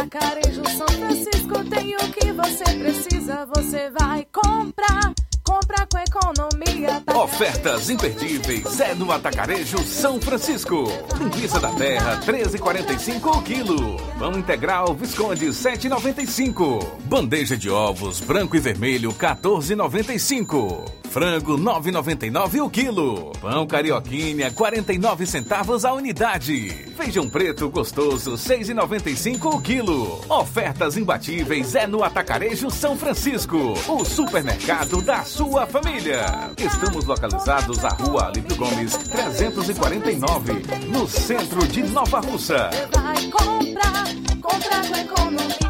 Atacarejo São Francisco tem o que você precisa, você vai comprar. Compra com economia. Ofertas imperdíveis é no Atacarejo São Francisco. Linguiça da Terra 13,45 o quilo. Pão integral Visconde 7,95. Bandeja de ovos branco e vermelho 14,95. Frango 9,99 o quilo. Pão carioquinha 49 centavos a unidade. Feijão preto gostoso 6,95 o quilo. Ofertas imbatíveis é no Atacarejo São Francisco. O supermercado da sua família. Estamos localizados à Rua Alípio Gomes 349, no centro de Nova Russa. Vai comprar, compra com economia.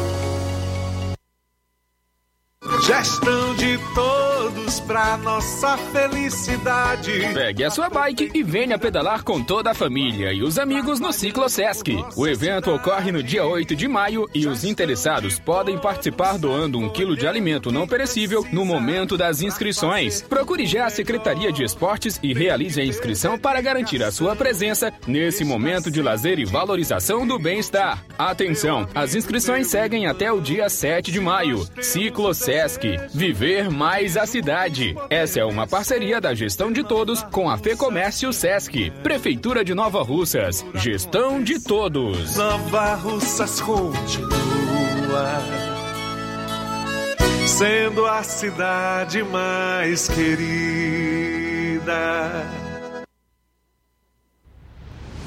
Pra nossa felicidade. Pegue a sua bike e venha pedalar com toda a família e os amigos no Ciclo Sesc. O evento ocorre no dia 8 de maio e os interessados podem participar doando um quilo de alimento não perecível no momento das inscrições. Procure já a Secretaria de Esportes e realize a inscrição para garantir a sua presença nesse momento de lazer e valorização do bem-estar. Atenção, as inscrições seguem até o dia 7 de maio. Ciclo Sesc. Viver mais a cidade. Essa é uma parceria da gestão de todos com a Fecomércio Sesc. Prefeitura de Nova Russas. Gestão de todos. Nova Russas continua sendo a cidade mais querida.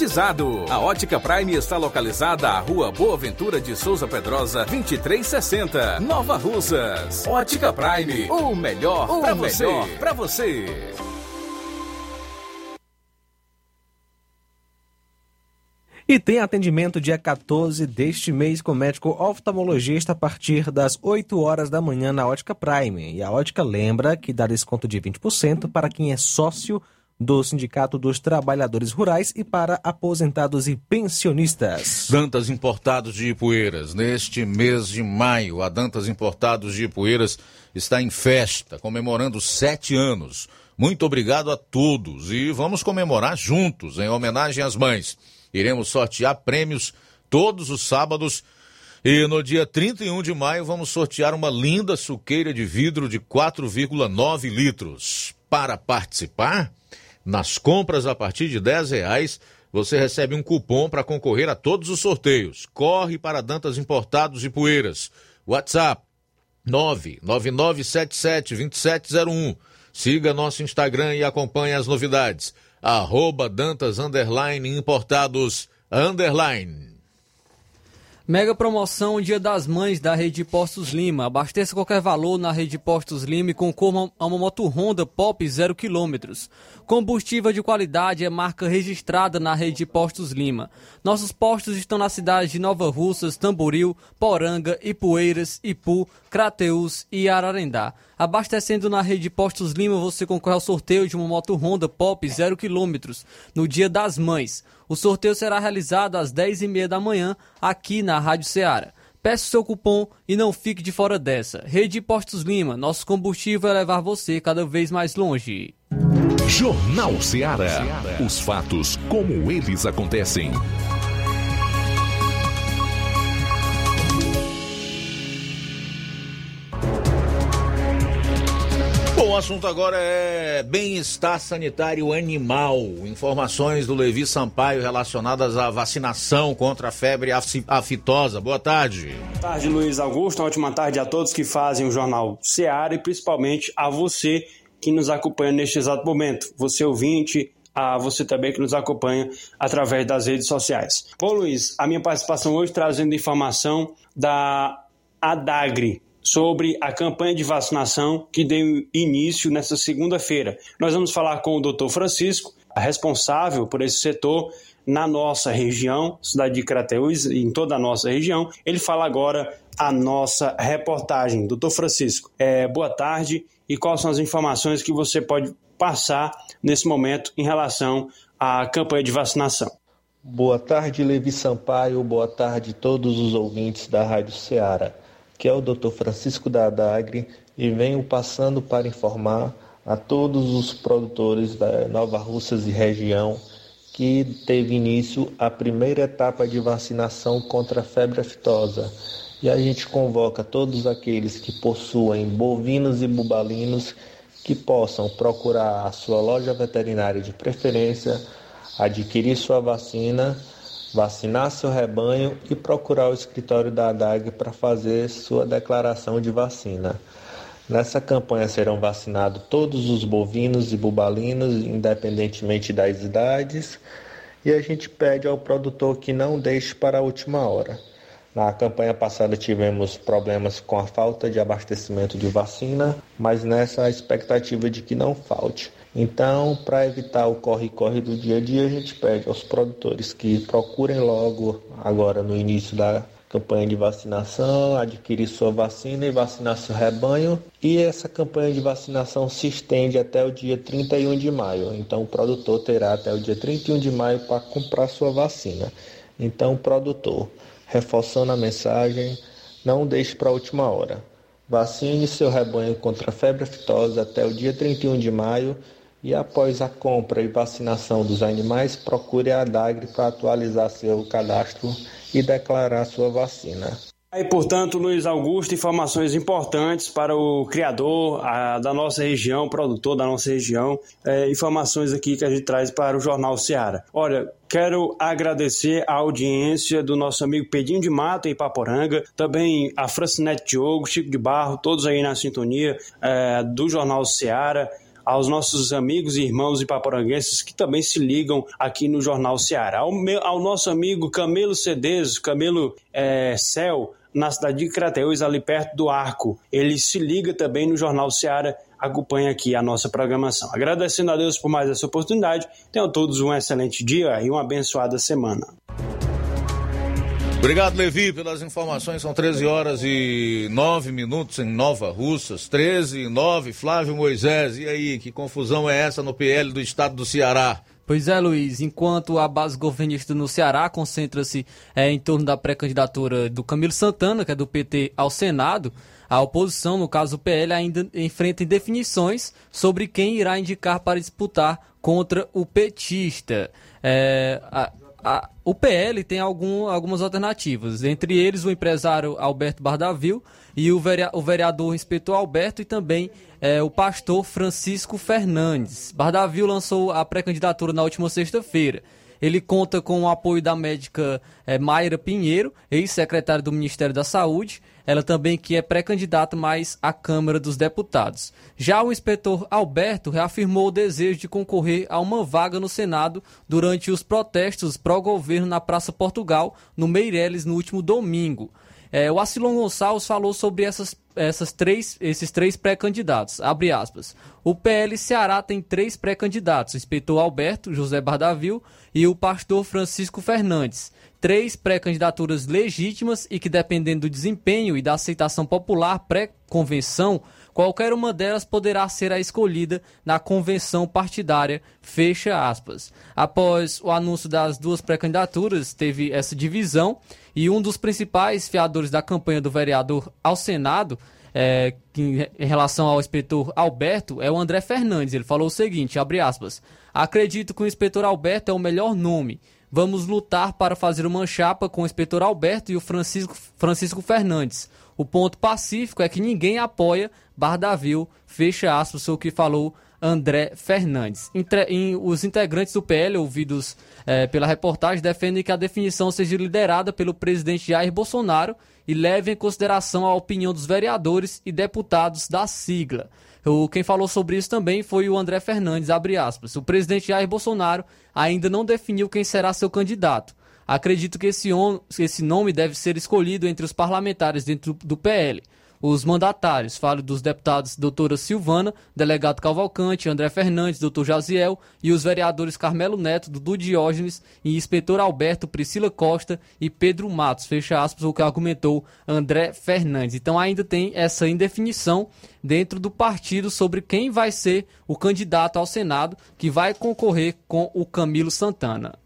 climatizado. A Ótica Prime está localizada à Rua Boa Ventura de Souza Pedrosa, 2360, Nova Russas. Ótica Prime, o melhor para você. Para você. E tem atendimento dia 14 deste mês com médico oftalmologista a partir das 8 horas da manhã na Ótica Prime. E a Ótica lembra que dá desconto de 20% para quem é sócio do Sindicato dos Trabalhadores Rurais e para aposentados e pensionistas. Dantas Importados de Ipueiras. Neste mês de maio, a Dantas Importados de Ipueiras está em festa, comemorando sete anos. Muito obrigado a todos e vamos comemorar juntos, em homenagem às mães. Iremos sortear prêmios todos os sábados. E no dia 31 de maio vamos sortear uma linda suqueira de vidro de 4,9 litros. Para participar, nas compras a partir de 10 reais, você recebe um cupom para concorrer a todos os sorteios. Corre para Dantas Importados e Poeiras. WhatsApp 999772701. Siga nosso Instagram e acompanhe as novidades. Arroba Dantas Underline Importados Underline. Mega promoção Dia das Mães da Rede Postos Lima. Abasteça qualquer valor na Rede Postos Lima e concorra a uma moto Honda Pop 0 km. Combustível de qualidade é marca registrada na Rede Postos Lima. Nossos postos estão nas cidades de Nova Russas, Tamboril, Poranga, Ipueiras, Ipu, Crateus e Ararendá. Abastecendo na Rede Postos Lima, você concorre ao sorteio de uma moto Honda Pop 0 km no Dia das Mães. O sorteio será realizado às 10h30 da manhã aqui na Rádio Ceará. Peça seu cupom e não fique de fora dessa. Rede Postos Lima, nosso combustível é levar você cada vez mais longe. Jornal Ceará. Os fatos como eles acontecem. Assunto agora é bem-estar sanitário animal. Informações do Levi Sampaio relacionadas à vacinação contra a febre aftosa. Boa tarde. Boa tarde, Luiz Augusto. Uma ótima tarde a todos que fazem o Jornal Seara e principalmente a você que nos acompanha neste exato momento. Você ouvinte, a você também que nos acompanha através das redes sociais. Bom, Luiz, a minha participação hoje trazendo informação da Adagre, sobre a campanha de vacinação que deu início nesta segunda-feira. Nós vamos falar com o Dr. Francisco, responsável por esse setor na nossa região, cidade de Crateús, em toda a nossa região. Ele fala agora a nossa reportagem. Doutor Francisco, é, boa tarde e quais são as informações que você pode passar nesse momento em relação à campanha de vacinação? Boa tarde, Levi Sampaio, boa tarde a todos os ouvintes da Rádio Ceará que é o Dr. Francisco da Adagre, e venho passando para informar a todos os produtores da Nova Russas e região que teve início a primeira etapa de vacinação contra a febre aftosa. E a gente convoca todos aqueles que possuem bovinos e bubalinos que possam procurar a sua loja veterinária de preferência, adquirir sua vacina vacinar seu rebanho e procurar o escritório da ADAG para fazer sua declaração de vacina. Nessa campanha serão vacinados todos os bovinos e bubalinos, independentemente das idades, e a gente pede ao produtor que não deixe para a última hora. Na campanha passada tivemos problemas com a falta de abastecimento de vacina, mas nessa a expectativa de que não falte. Então, para evitar o corre-corre do dia a dia, a gente pede aos produtores que procurem logo, agora no início da campanha de vacinação, adquirir sua vacina e vacinar seu rebanho. E essa campanha de vacinação se estende até o dia 31 de maio. Então, o produtor terá até o dia 31 de maio para comprar sua vacina. Então, produtor, reforçando a mensagem, não deixe para a última hora. Vacine seu rebanho contra a febre aftosa até o dia 31 de maio e após a compra e vacinação dos animais, procure a DAGRE para atualizar seu cadastro e declarar sua vacina. E, portanto, Luiz Augusto, informações importantes para o criador a, da nossa região, produtor da nossa região, é, informações aqui que a gente traz para o Jornal Seara. Olha, quero agradecer a audiência do nosso amigo Pedinho de Mata em Paporanga, também a Francinete Diogo, Chico de Barro, todos aí na sintonia é, do Jornal Seara aos nossos amigos e irmãos ipaporanguenses que também se ligam aqui no Jornal Ceará. Ao, meu, ao nosso amigo Camelo Cedeso, Camelo é, Céu, na cidade de Crateús, ali perto do Arco. Ele se liga também no Jornal Ceará, acompanha aqui a nossa programação. Agradecendo a Deus por mais essa oportunidade, tenham todos um excelente dia e uma abençoada semana. Obrigado, Levi, pelas informações. São 13 horas e 9 minutos em Nova Russas. 13 e 9, Flávio Moisés. E aí, que confusão é essa no PL do estado do Ceará? Pois é, Luiz. Enquanto a base governista no Ceará concentra-se é, em torno da pré-candidatura do Camilo Santana, que é do PT, ao Senado, a oposição, no caso o PL, ainda enfrenta indefinições sobre quem irá indicar para disputar contra o petista. É, a, o PL tem algum, algumas alternativas, entre eles o empresário Alberto Bardavil e o, vereador, o vereador inspetor Alberto e também é, o pastor Francisco Fernandes. Bardavil lançou a pré-candidatura na última sexta-feira. Ele conta com o apoio da médica é, Mayra Pinheiro, ex-secretária do Ministério da Saúde, ela também que é pré-candidata mais à Câmara dos Deputados. Já o inspetor Alberto reafirmou o desejo de concorrer a uma vaga no Senado durante os protestos pró-governo na Praça Portugal, no Meireles, no último domingo. É, o Acilon Gonçalves falou sobre essas, essas três, esses três pré-candidatos. Abre aspas. O PL Ceará tem três pré-candidatos: o inspetor Alberto, José Bardavil e o pastor Francisco Fernandes. Três pré-candidaturas legítimas e que, dependendo do desempenho e da aceitação popular pré-convenção, qualquer uma delas poderá ser a escolhida na convenção partidária. Fecha aspas. Após o anúncio das duas pré-candidaturas, teve essa divisão e um dos principais fiadores da campanha do vereador ao Senado, é, em, relação ao inspetor Alberto, é o André Fernandes. Ele falou o seguinte, abre aspas, acredito que o inspetor Alberto é o melhor nome. Vamos lutar para fazer uma chapa com o inspetor Alberto e o Francisco, Francisco Fernandes. O ponto pacífico é que ninguém apoia Bardavil, fecha aspas, o que falou André Fernandes. Entre, em, os integrantes do PL, ouvidos eh, pela reportagem, defendem que a definição seja liderada pelo presidente Jair Bolsonaro e leve em consideração a opinião dos vereadores e deputados da sigla. O, quem falou sobre isso também foi o André Fernandes, abre aspas. O presidente Jair Bolsonaro ainda não definiu quem será seu candidato. Acredito que esse, esse nome deve ser escolhido entre os parlamentares dentro do PL. Os mandatários, falo dos deputados doutora Silvana, delegado Cavalcante, André Fernandes, doutor Jaziel e os vereadores Carmelo Neto, Dudu Diógenes e inspetor Alberto, Priscila Costa e Pedro Matos, fecha aspas, o que argumentou André Fernandes. Então ainda tem essa indefinição dentro do partido sobre quem vai ser o candidato ao Senado que vai concorrer com o Camilo Santana.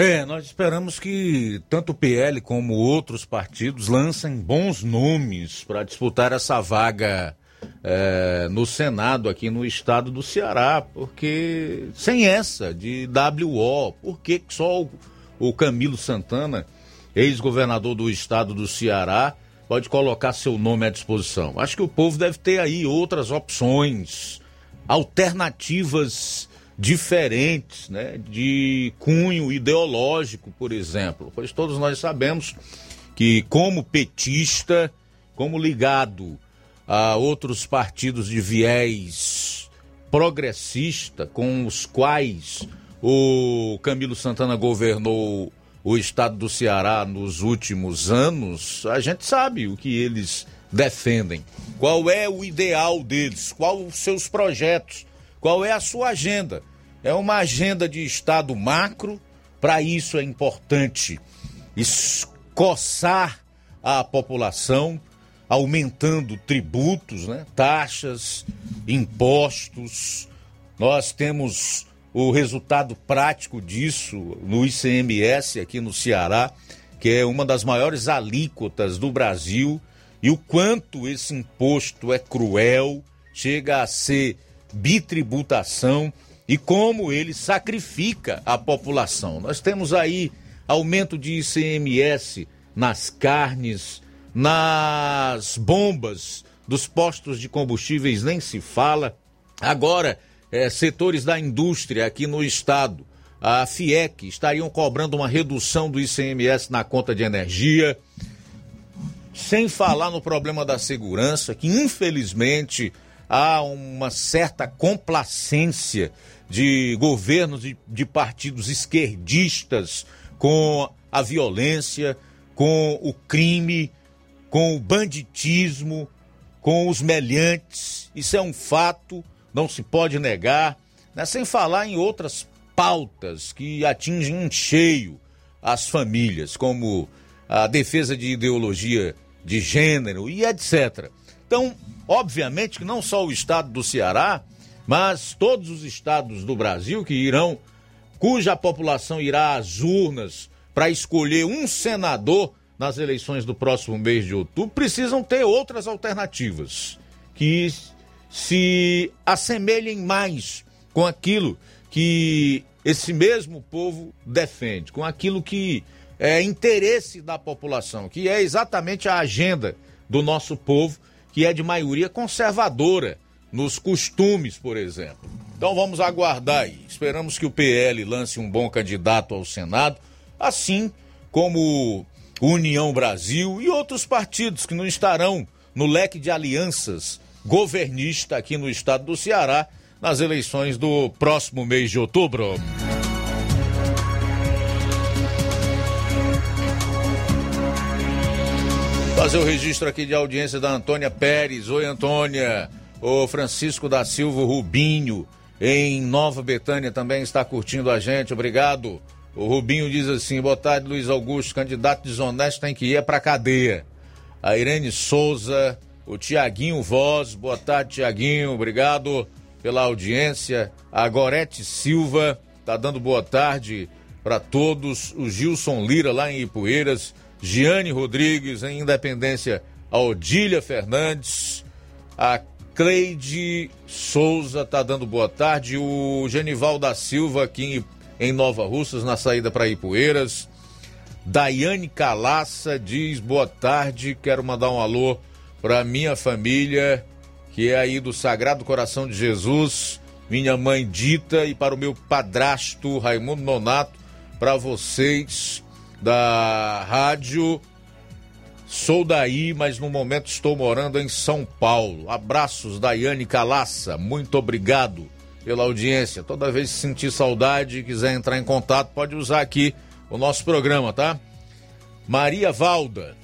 É, nós esperamos que tanto o PL como outros partidos lancem bons nomes para disputar essa vaga é, no Senado aqui no estado do Ceará, porque sem essa de WO, por que só o, o Camilo Santana, ex-governador do estado do Ceará, pode colocar seu nome à disposição? Acho que o povo deve ter aí outras opções, alternativas diferentes, né, de cunho ideológico, por exemplo. Pois todos nós sabemos que, como petista, como ligado a outros partidos de viés progressista, com os quais o Camilo Santana governou o estado do Ceará nos últimos anos, a gente sabe o que eles defendem. Qual é o ideal deles? Quais os seus projetos? Qual é a sua agenda? É uma agenda de Estado macro, para isso é importante escoçar a população, aumentando tributos, né? taxas, impostos. Nós temos o resultado prático disso no ICMS aqui no Ceará, que é uma das maiores alíquotas do Brasil, e o quanto esse imposto é cruel, chega a ser bitributação e como ele sacrifica a população. Nós temos aí aumento de ICMS nas carnes, nas bombas dos postos de combustíveis, nem se fala. Agora, é, setores da indústria aqui no estado, a FIEC, estariam cobrando uma redução do ICMS na conta de energia. Sem falar no problema da segurança, que infelizmente há uma certa complacência de governos de, de partidos esquerdistas com a violência, com o crime, com o banditismo, com os melhantes. Isso é um fato, não se pode negar, né? sem falar em outras pautas que atingem em cheio as famílias, como a defesa de ideologia de gênero e etc. Então, obviamente que não só o estado do Ceará, mas todos os estados do Brasil que irão, cuja população irá às urnas para escolher um senador nas eleições do próximo mês de outubro, precisam ter outras alternativas que se assemelhem mais com aquilo que esse mesmo povo defende, com aquilo que é interesse da população, que é exatamente a agenda do nosso povo, que é de maioria conservadora nos costumes, por exemplo. Então vamos aguardar aí. Esperamos que o PL lance um bom candidato ao Senado, assim como União Brasil e outros partidos que não estarão no leque de alianças governista aqui no estado do Ceará nas eleições do próximo mês de outubro. Fazer o registro aqui de audiência da Antônia Pérez. Oi, Antônia. O Francisco da Silva Rubinho, em Nova Betânia, também está curtindo a gente. Obrigado. O Rubinho diz assim: boa tarde, Luiz Augusto. Candidato desonesto tem que ir para cadeia. A Irene Souza, o Tiaguinho Voz. Boa tarde, Tiaguinho. Obrigado pela audiência. A Gorete Silva está dando boa tarde para todos. O Gilson Lira, lá em Ipueiras. Giane Rodrigues, em Independência, a Odília Fernandes, a Cleide Souza está dando boa tarde, o Genival da Silva aqui em Nova Russas, na saída para Ipueiras. Daiane Calaça diz boa tarde, quero mandar um alô para minha família, que é aí do Sagrado Coração de Jesus, minha mãe Dita e para o meu padrasto Raimundo Nonato, para vocês da rádio. Sou daí, mas no momento estou morando em São Paulo. Abraços, Daiane Calaça. Muito obrigado pela audiência. Toda vez que sentir saudade e quiser entrar em contato, pode usar aqui o nosso programa, tá? Maria Valda.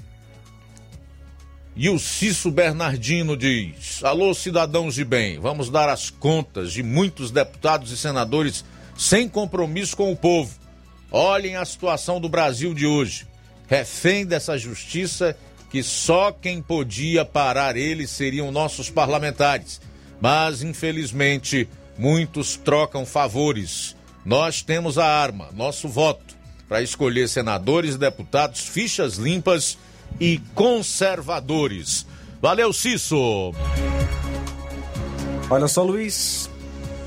E o Cício Bernardino diz: Alô, cidadãos de bem, vamos dar as contas de muitos deputados e senadores sem compromisso com o povo Olhem a situação do Brasil de hoje. Refém dessa justiça que só quem podia parar ele seriam nossos parlamentares. Mas, infelizmente, muitos trocam favores. Nós temos a arma, nosso voto, para escolher senadores e deputados, fichas limpas e conservadores. Valeu, Cisso! Olha só, Luiz.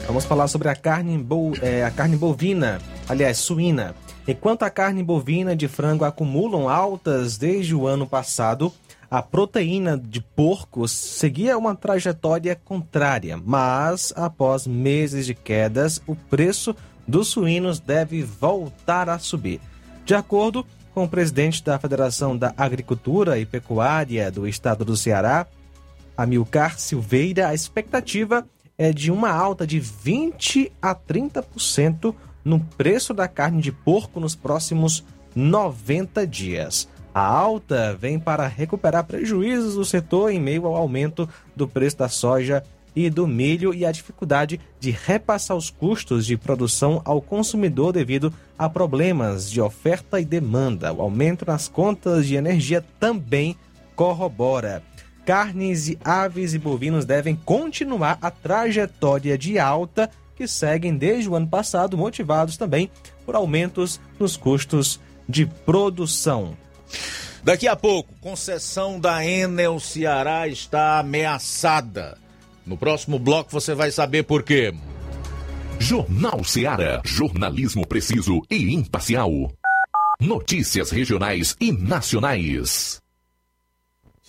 Vamos falar sobre a carne, bo... é, a carne bovina aliás, suína. Enquanto a carne bovina de frango acumulam altas desde o ano passado, a proteína de porco seguia uma trajetória contrária, mas após meses de quedas, o preço dos suínos deve voltar a subir. De acordo com o presidente da Federação da Agricultura e Pecuária do estado do Ceará, Amilcar Silveira, a expectativa é de uma alta de 20 a 30% no preço da carne de porco nos próximos 90 dias. A alta vem para recuperar prejuízos do setor em meio ao aumento do preço da soja e do milho e a dificuldade de repassar os custos de produção ao consumidor devido a problemas de oferta e demanda. O aumento nas contas de energia também corrobora. Carnes e aves e bovinos devem continuar a trajetória de alta que seguem desde o ano passado, motivados também por aumentos nos custos de produção. Daqui a pouco, concessão da Enel Ceará está ameaçada. No próximo bloco você vai saber por quê. Jornal Ceará, jornalismo preciso e imparcial. Notícias regionais e nacionais.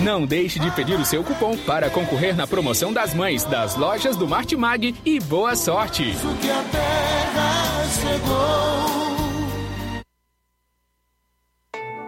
Não deixe de pedir o seu cupom para concorrer na promoção das mães das lojas do Martimag e boa sorte! que a terra chegou.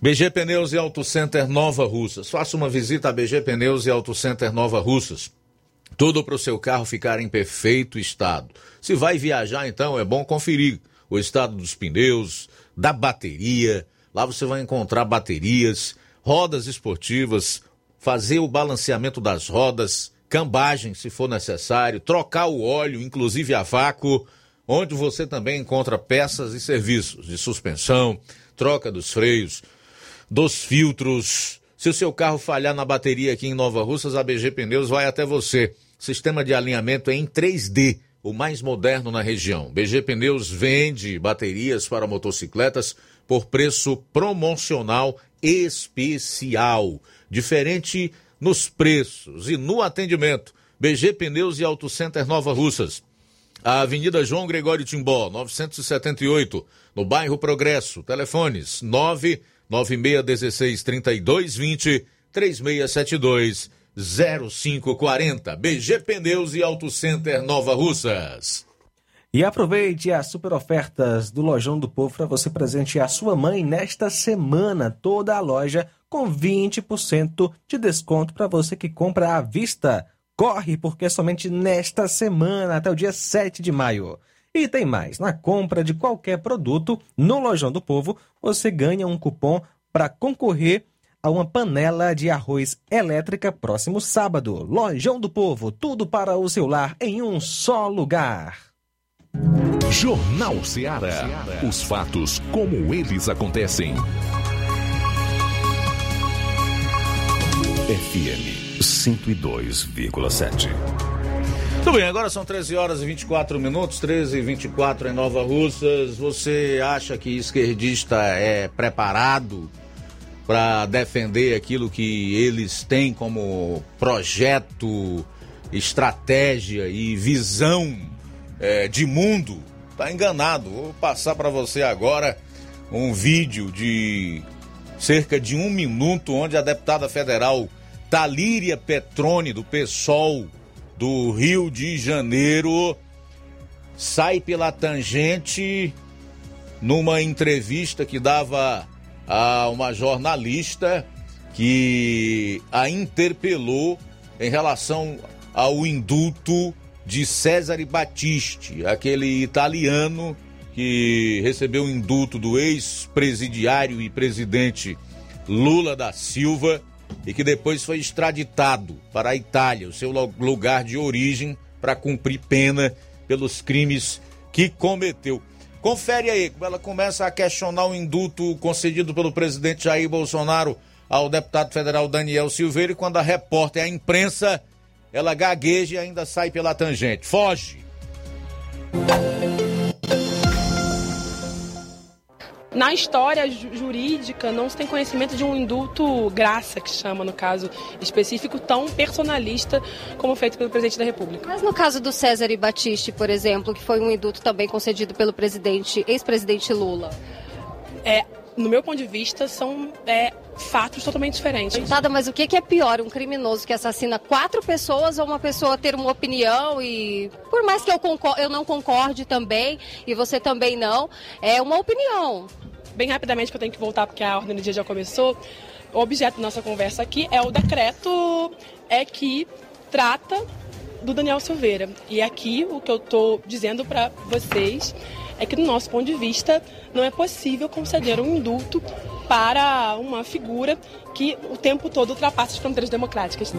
BG Pneus e Auto Center Nova Russas. Faça uma visita a BG Pneus e Auto Center Nova Russas. Tudo para o seu carro ficar em perfeito estado. Se vai viajar, então é bom conferir o estado dos pneus, da bateria. Lá você vai encontrar baterias, rodas esportivas, fazer o balanceamento das rodas, cambagem se for necessário, trocar o óleo, inclusive a vácuo, onde você também encontra peças e serviços de suspensão, troca dos freios, dos filtros. Se o seu carro falhar na bateria aqui em Nova Russas, a BG Pneus vai até você. Sistema de alinhamento é em 3D, o mais moderno na região. BG Pneus vende baterias para motocicletas por preço promocional especial. Diferente nos preços e no atendimento. BG Pneus e Auto Center Nova Russas. A Avenida João Gregório Timbó, 978, no bairro Progresso. Telefones 9 9616 3220 3672 0540. BG Pneus e Auto Center Nova Russas. E aproveite as super ofertas do Lojão do Povo para você presentear sua mãe nesta semana. Toda a loja com 20% de desconto para você que compra à vista. Corre, porque é somente nesta semana, até o dia 7 de maio. E tem mais: na compra de qualquer produto no Lojão do Povo, você ganha um cupom para concorrer a uma panela de arroz elétrica próximo sábado. Lojão do Povo, tudo para o seu lar em um só lugar. Jornal Ceará. Os fatos como eles acontecem. FM 102,7. Muito bem, agora são 13 horas e 24 minutos, 13 e 24 em Nova Russas. Você acha que esquerdista é preparado para defender aquilo que eles têm como projeto, estratégia e visão é, de mundo? Tá enganado. Vou passar para você agora um vídeo de cerca de um minuto onde a deputada federal Talíria Petrone, do PSOL do Rio de Janeiro, sai pela tangente numa entrevista que dava a uma jornalista que a interpelou em relação ao indulto de Cesare Battisti, aquele italiano que recebeu o indulto do ex-presidiário e presidente Lula da Silva e que depois foi extraditado para a Itália, o seu lugar de origem, para cumprir pena pelos crimes que cometeu. Confere aí, ela começa a questionar o indulto concedido pelo presidente Jair Bolsonaro ao deputado federal Daniel Silveira, e quando a repórter, a imprensa, ela gagueja e ainda sai pela tangente. Foge! Na história ju- jurídica, não se tem conhecimento de um indulto graça, que chama no caso específico, tão personalista como feito pelo presidente da República. Mas no caso do César e Batiste, por exemplo, que foi um indulto também concedido pelo presidente, ex-presidente Lula. É, no meu ponto de vista, são é, fatos totalmente diferentes. Deputada, mas o que que é pior? Um criminoso que assassina quatro pessoas ou uma pessoa ter uma opinião e, por mais que eu, concor- eu não concorde também, e você também não, é uma opinião. Bem rapidamente, que eu tenho que voltar porque a ordem do dia já começou. O objeto da nossa conversa aqui é o decreto é que trata do Daniel Silveira. E aqui o que eu estou dizendo para vocês é que, do nosso ponto de vista, não é possível conceder um indulto para uma figura que o tempo todo ultrapassa as fronteiras democráticas.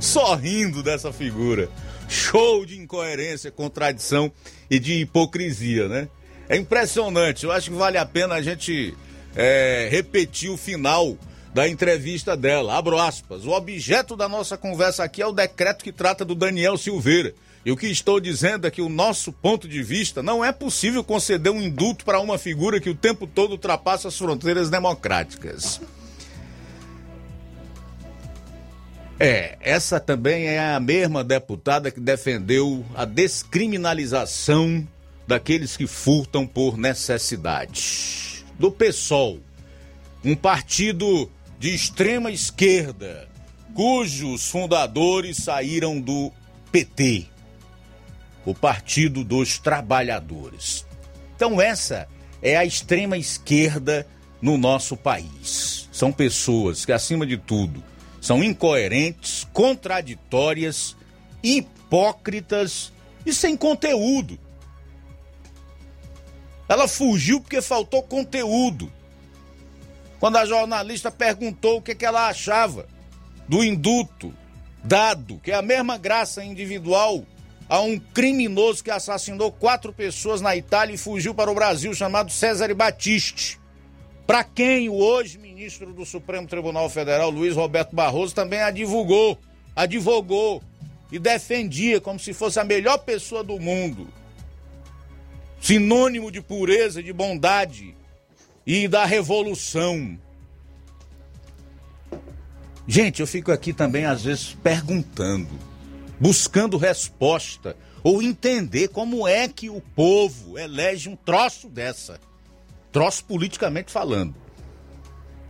Só rindo dessa figura. Show de incoerência, contradição e de hipocrisia, né? É impressionante. Eu acho que vale a pena a gente é, repetir o final da entrevista dela. Abro aspas. O objeto da nossa conversa aqui é o decreto que trata do Daniel Silveira. E o que estou dizendo é que o nosso ponto de vista não é possível conceder um indulto para uma figura que o tempo todo ultrapassa as fronteiras democráticas. É, essa também é a mesma deputada que defendeu a descriminalização daqueles que furtam por necessidade. Do PSOL, um partido de extrema esquerda, cujos fundadores saíram do PT, o Partido dos Trabalhadores. Então, essa é a extrema esquerda no nosso país. São pessoas que, acima de tudo, são incoerentes, contraditórias, hipócritas e sem conteúdo. Ela fugiu porque faltou conteúdo. Quando a jornalista perguntou o que, que ela achava do indulto dado, que é a mesma graça individual a um criminoso que assassinou quatro pessoas na Itália e fugiu para o Brasil, chamado César Batiste. Para quem o hoje ministro do Supremo Tribunal Federal, Luiz Roberto Barroso, também advogou, advogou e defendia como se fosse a melhor pessoa do mundo. Sinônimo de pureza, de bondade e da revolução. Gente, eu fico aqui também às vezes perguntando, buscando resposta ou entender como é que o povo elege um troço dessa. Troço politicamente falando.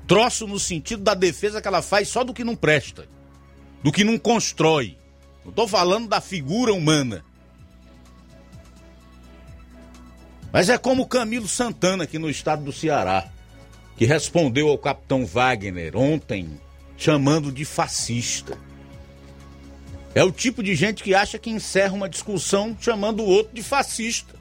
Troço no sentido da defesa que ela faz só do que não presta, do que não constrói. Não estou falando da figura humana. Mas é como o Camilo Santana aqui no estado do Ceará, que respondeu ao capitão Wagner ontem chamando de fascista. É o tipo de gente que acha que encerra uma discussão chamando o outro de fascista.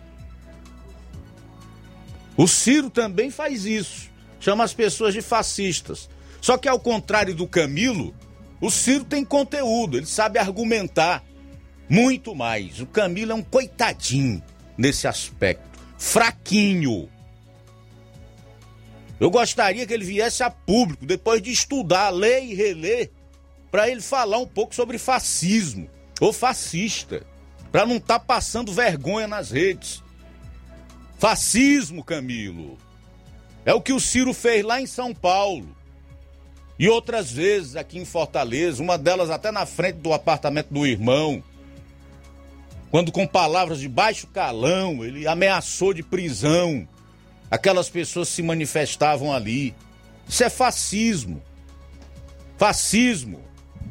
O Ciro também faz isso, chama as pessoas de fascistas. Só que ao contrário do Camilo, o Ciro tem conteúdo, ele sabe argumentar muito mais. O Camilo é um coitadinho nesse aspecto, fraquinho. Eu gostaria que ele viesse a público, depois de estudar, ler e reler, para ele falar um pouco sobre fascismo ou fascista, para não estar tá passando vergonha nas redes. Fascismo, Camilo. É o que o Ciro fez lá em São Paulo. E outras vezes aqui em Fortaleza, uma delas até na frente do apartamento do irmão. Quando com palavras de baixo calão, ele ameaçou de prisão aquelas pessoas se manifestavam ali. Isso é fascismo. Fascismo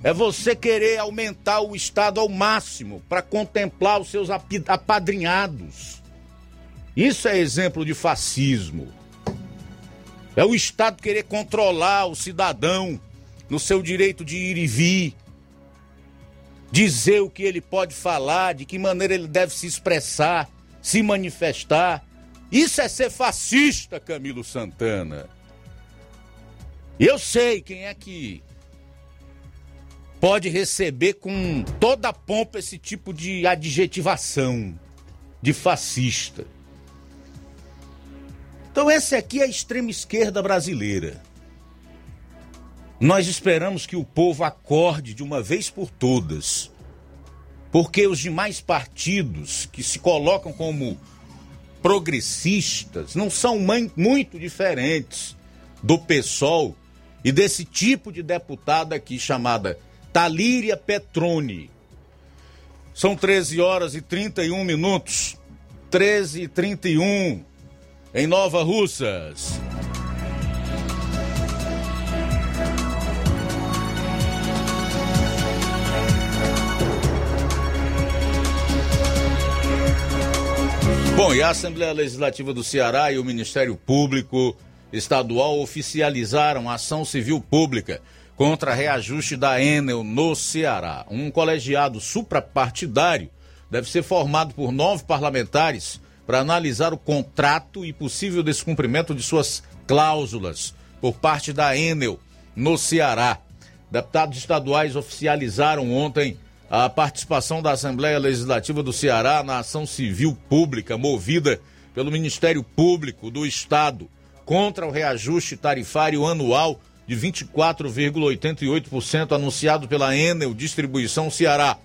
é você querer aumentar o Estado ao máximo para contemplar os seus apadrinhados. Isso é exemplo de fascismo. É o Estado querer controlar o cidadão no seu direito de ir e vir, dizer o que ele pode falar, de que maneira ele deve se expressar, se manifestar. Isso é ser fascista, Camilo Santana. Eu sei quem é que pode receber com toda a pompa esse tipo de adjetivação de fascista. Então essa aqui é a extrema esquerda brasileira. Nós esperamos que o povo acorde de uma vez por todas. Porque os demais partidos que se colocam como progressistas não são muito diferentes do PSOL e desse tipo de deputada aqui chamada Talíria Petroni. São 13 horas e 31 minutos. 13 e 31 em Nova Russas. Bom, e a Assembleia Legislativa do Ceará e o Ministério Público Estadual oficializaram a ação civil pública contra reajuste da Enel no Ceará. Um colegiado suprapartidário deve ser formado por nove parlamentares para analisar o contrato e possível descumprimento de suas cláusulas por parte da Enel no Ceará. Deputados estaduais oficializaram ontem a participação da Assembleia Legislativa do Ceará na ação civil pública movida pelo Ministério Público do Estado contra o reajuste tarifário anual de 24,88% anunciado pela Enel Distribuição Ceará.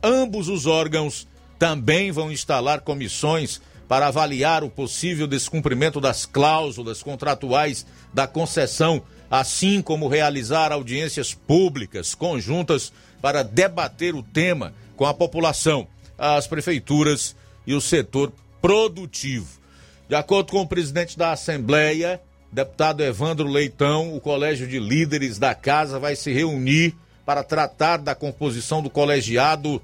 Ambos os órgãos também vão instalar comissões para avaliar o possível descumprimento das cláusulas contratuais da concessão, assim como realizar audiências públicas conjuntas para debater o tema com a população, as prefeituras e o setor produtivo. De acordo com o presidente da Assembleia, deputado Evandro Leitão, o Colégio de Líderes da Casa vai se reunir para tratar da composição do colegiado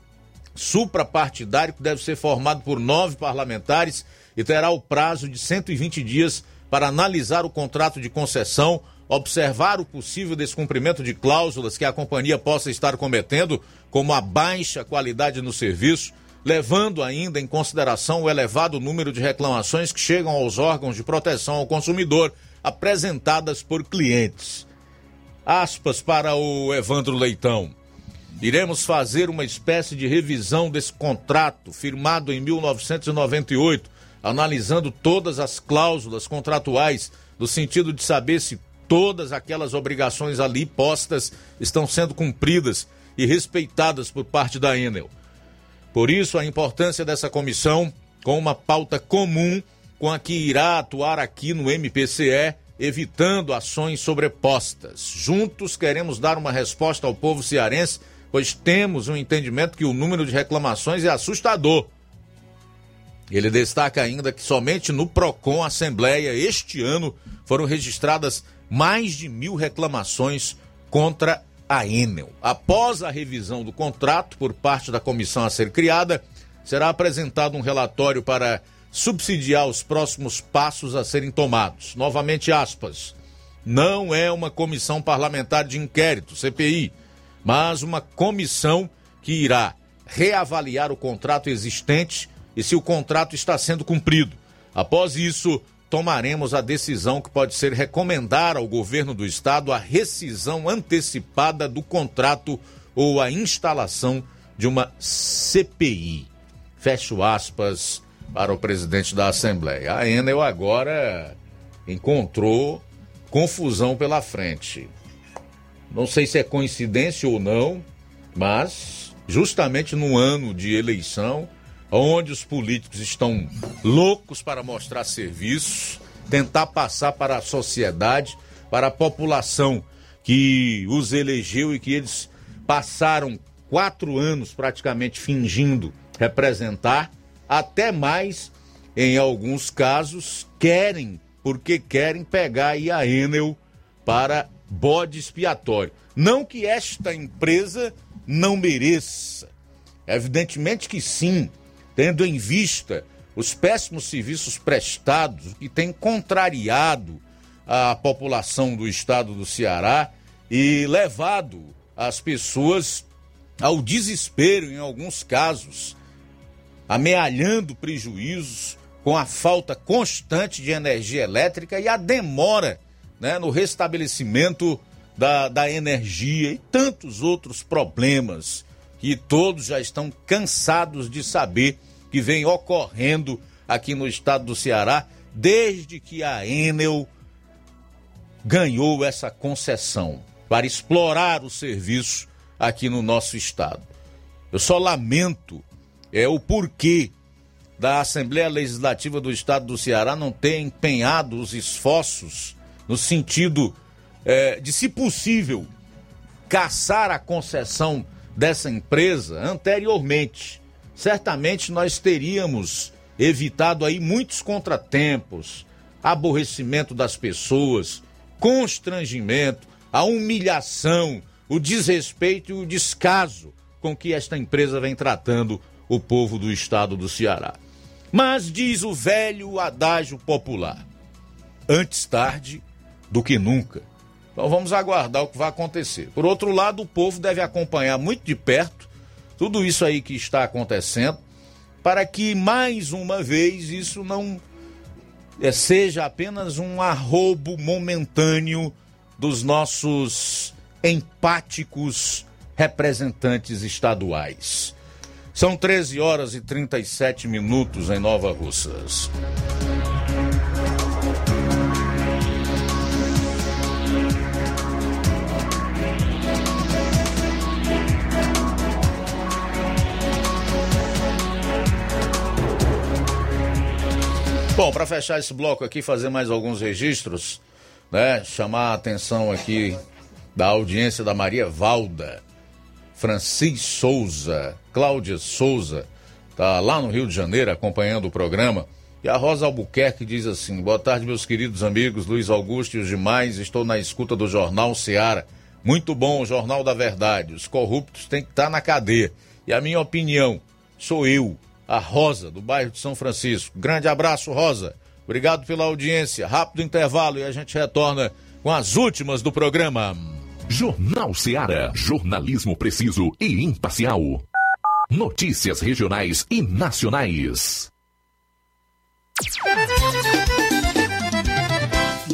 suprapartidário, que deve ser formado por nove parlamentares e terá o prazo de 120 dias para analisar o contrato de concessão, observar o possível descumprimento de cláusulas que a companhia possa estar cometendo, como a baixa qualidade no serviço, levando ainda em consideração o elevado número de reclamações que chegam aos órgãos de proteção ao consumidor apresentadas por clientes. Aspas para o Evandro Leitão. Iremos fazer uma espécie de revisão desse contrato firmado em 1998, analisando todas as cláusulas contratuais, no sentido de saber se todas aquelas obrigações ali postas estão sendo cumpridas e respeitadas por parte da Enel. Por isso, a importância dessa comissão, com uma pauta comum com a que irá atuar aqui no MPCE, evitando ações sobrepostas. Juntos queremos dar uma resposta ao povo cearense, pois temos um entendimento que o número de reclamações é assustador. Ele destaca ainda que somente no PROCON Assembleia este ano foram registradas mais de mil reclamações contra a Enel. Após a revisão do contrato por parte da comissão a ser criada, será apresentado um relatório para subsidiar os próximos passos a serem tomados. Novamente, aspas. Não é uma comissão parlamentar de inquérito, CPI, mas uma comissão que irá reavaliar o contrato existente e se o contrato está sendo cumprido. Após isso, tomaremos a decisão que pode ser recomendar ao governo do estado a rescisão antecipada do contrato ou a instalação de uma CPI. Fecho aspas para o presidente da Assembleia. A Enel agora encontrou confusão pela frente. Não sei se é coincidência ou não, mas justamente no ano de eleição, onde os políticos estão loucos para mostrar serviço, tentar passar para a sociedade, para a população que os elegeu e que eles passaram quatro anos praticamente fingindo representar, até mais, em alguns casos, querem, porque querem pegar aí a Enel para bode expiatório. Não que esta empresa não mereça. Evidentemente que sim, tendo em vista os péssimos serviços prestados que têm contrariado a população do estado do Ceará e levado as pessoas ao desespero em alguns casos amealhando prejuízos com a falta constante de energia elétrica e a demora né, no restabelecimento da, da energia e tantos outros problemas que todos já estão cansados de saber que vem ocorrendo aqui no estado do Ceará desde que a Enel ganhou essa concessão. para explorar o serviço aqui no nosso estado. Eu só lamento é o porquê da Assembleia Legislativa do Estado do Ceará não ter empenhado os esforços no sentido é, de, se possível, caçar a concessão dessa empresa anteriormente. Certamente nós teríamos evitado aí muitos contratempos, aborrecimento das pessoas, constrangimento, a humilhação, o desrespeito e o descaso com que esta empresa vem tratando o povo do estado do Ceará. Mas diz o velho adágio popular: antes tarde do que nunca. Então vamos aguardar o que vai acontecer. Por outro lado, o povo deve acompanhar muito de perto tudo isso aí que está acontecendo, para que mais uma vez isso não é, seja apenas um arrobo momentâneo dos nossos empáticos representantes estaduais. São 13 horas e 37 minutos em Nova Russas. Bom, para fechar esse bloco aqui, fazer mais alguns registros, né? Chamar a atenção aqui da audiência da Maria Valda, Francis Souza, Cláudia Souza, tá lá no Rio de Janeiro acompanhando o programa. E a Rosa Albuquerque diz assim: Boa tarde, meus queridos amigos Luiz Augusto e os demais. Estou na escuta do Jornal Seara. Muito bom o Jornal da Verdade. Os corruptos têm que estar na cadeia. E a minha opinião, sou eu, a Rosa, do bairro de São Francisco. Grande abraço, Rosa. Obrigado pela audiência. Rápido intervalo e a gente retorna com as últimas do programa. Jornal Seara. Jornalismo preciso e imparcial. Notícias regionais e nacionais.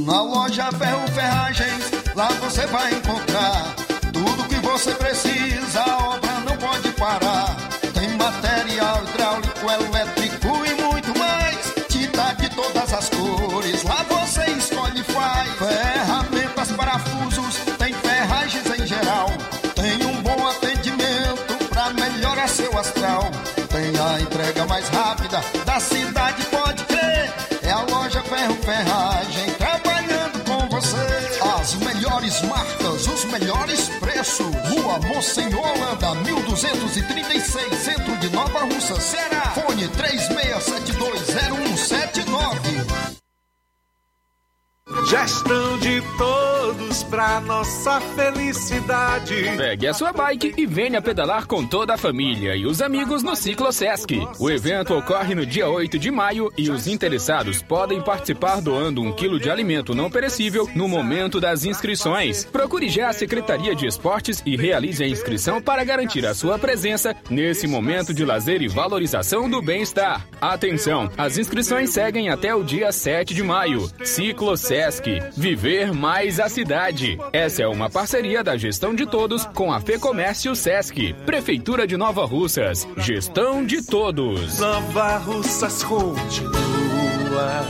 Na loja Ferro Ferragens, lá você vai encontrar tudo que você precisa. Da cidade, pode crer. É a loja Ferro Ferragem trabalhando com você. As melhores marcas, os melhores preços. Rua Holanda, 1236, centro de Nova Russa, Ceará. Fone 36720179. Gestão de todos pra nossa felicidade. Pegue a sua bike e venha pedalar com toda a família e os amigos no Ciclo Sesc. O evento ocorre no dia 8 de maio e os interessados podem participar doando um quilo de alimento não perecível no momento das inscrições. Procure já a Secretaria de Esportes e realize a inscrição para garantir a sua presença nesse momento de lazer e valorização do bem-estar. Atenção, as inscrições seguem até o dia 7 de maio. Ciclo Sesc. Viver mais a cidade. Essa é uma parceria da Gestão de Todos com a Fecomércio Sesc. Prefeitura de Nova Russas. Gestão de Todos. Nova Russas continua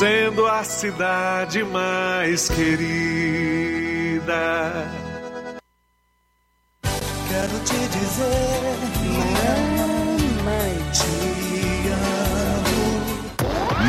sendo a cidade mais querida. Quero te dizer,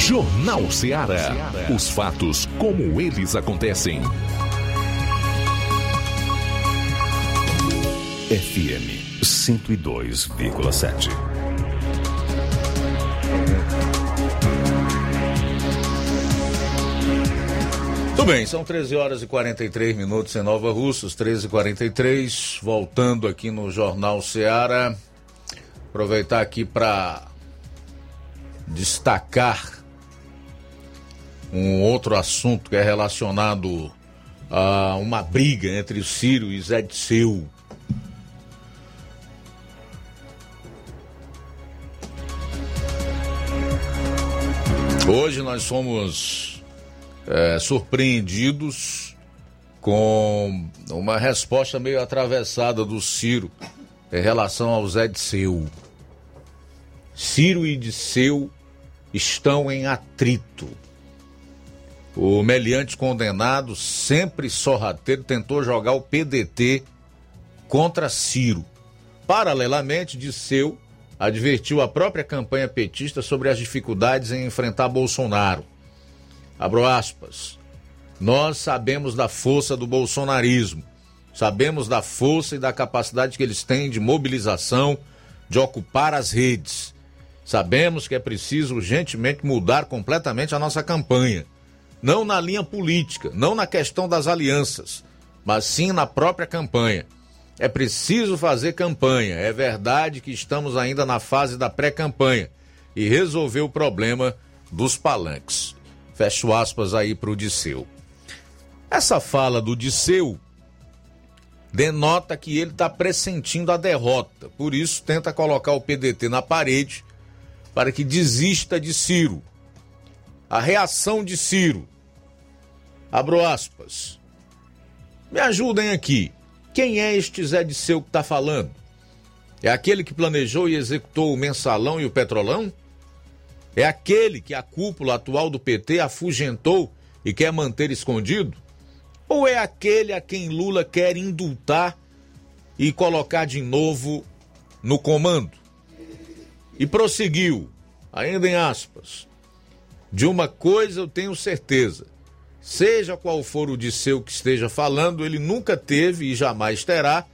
Jornal Ceará. Os fatos como eles acontecem. FM 102,7. Tudo bem, são 13 horas e 43 minutos em Nova Russas, 13 e 43 voltando aqui no Jornal Ceará. Aproveitar aqui para destacar um outro assunto que é relacionado a uma briga entre Ciro e Zé Disseu. Hoje nós somos é, surpreendidos com uma resposta meio atravessada do Ciro em relação ao Zé Disseu. Ciro e Disseu estão em atrito. O meliante condenado, sempre sorrateiro, tentou jogar o PDT contra Ciro. Paralelamente, Disseu advertiu a própria campanha petista sobre as dificuldades em enfrentar Bolsonaro. Abro aspas. Nós sabemos da força do bolsonarismo, sabemos da força e da capacidade que eles têm de mobilização, de ocupar as redes. Sabemos que é preciso urgentemente mudar completamente a nossa campanha não na linha política, não na questão das alianças, mas sim na própria campanha. É preciso fazer campanha. É verdade que estamos ainda na fase da pré-campanha e resolver o problema dos palanques. Fecho aspas aí para o Disseu. Essa fala do Disseu denota que ele está pressentindo a derrota, por isso tenta colocar o PDT na parede para que desista de Ciro. A reação de Ciro Abro aspas. Me ajudem aqui. Quem é este Zé Disseu que está falando? É aquele que planejou e executou o mensalão e o petrolão? É aquele que a cúpula atual do PT afugentou e quer manter escondido? Ou é aquele a quem Lula quer indultar e colocar de novo no comando? E prosseguiu, ainda em aspas. De uma coisa eu tenho certeza: Seja qual for o Disseu que esteja falando, ele nunca teve e jamais terá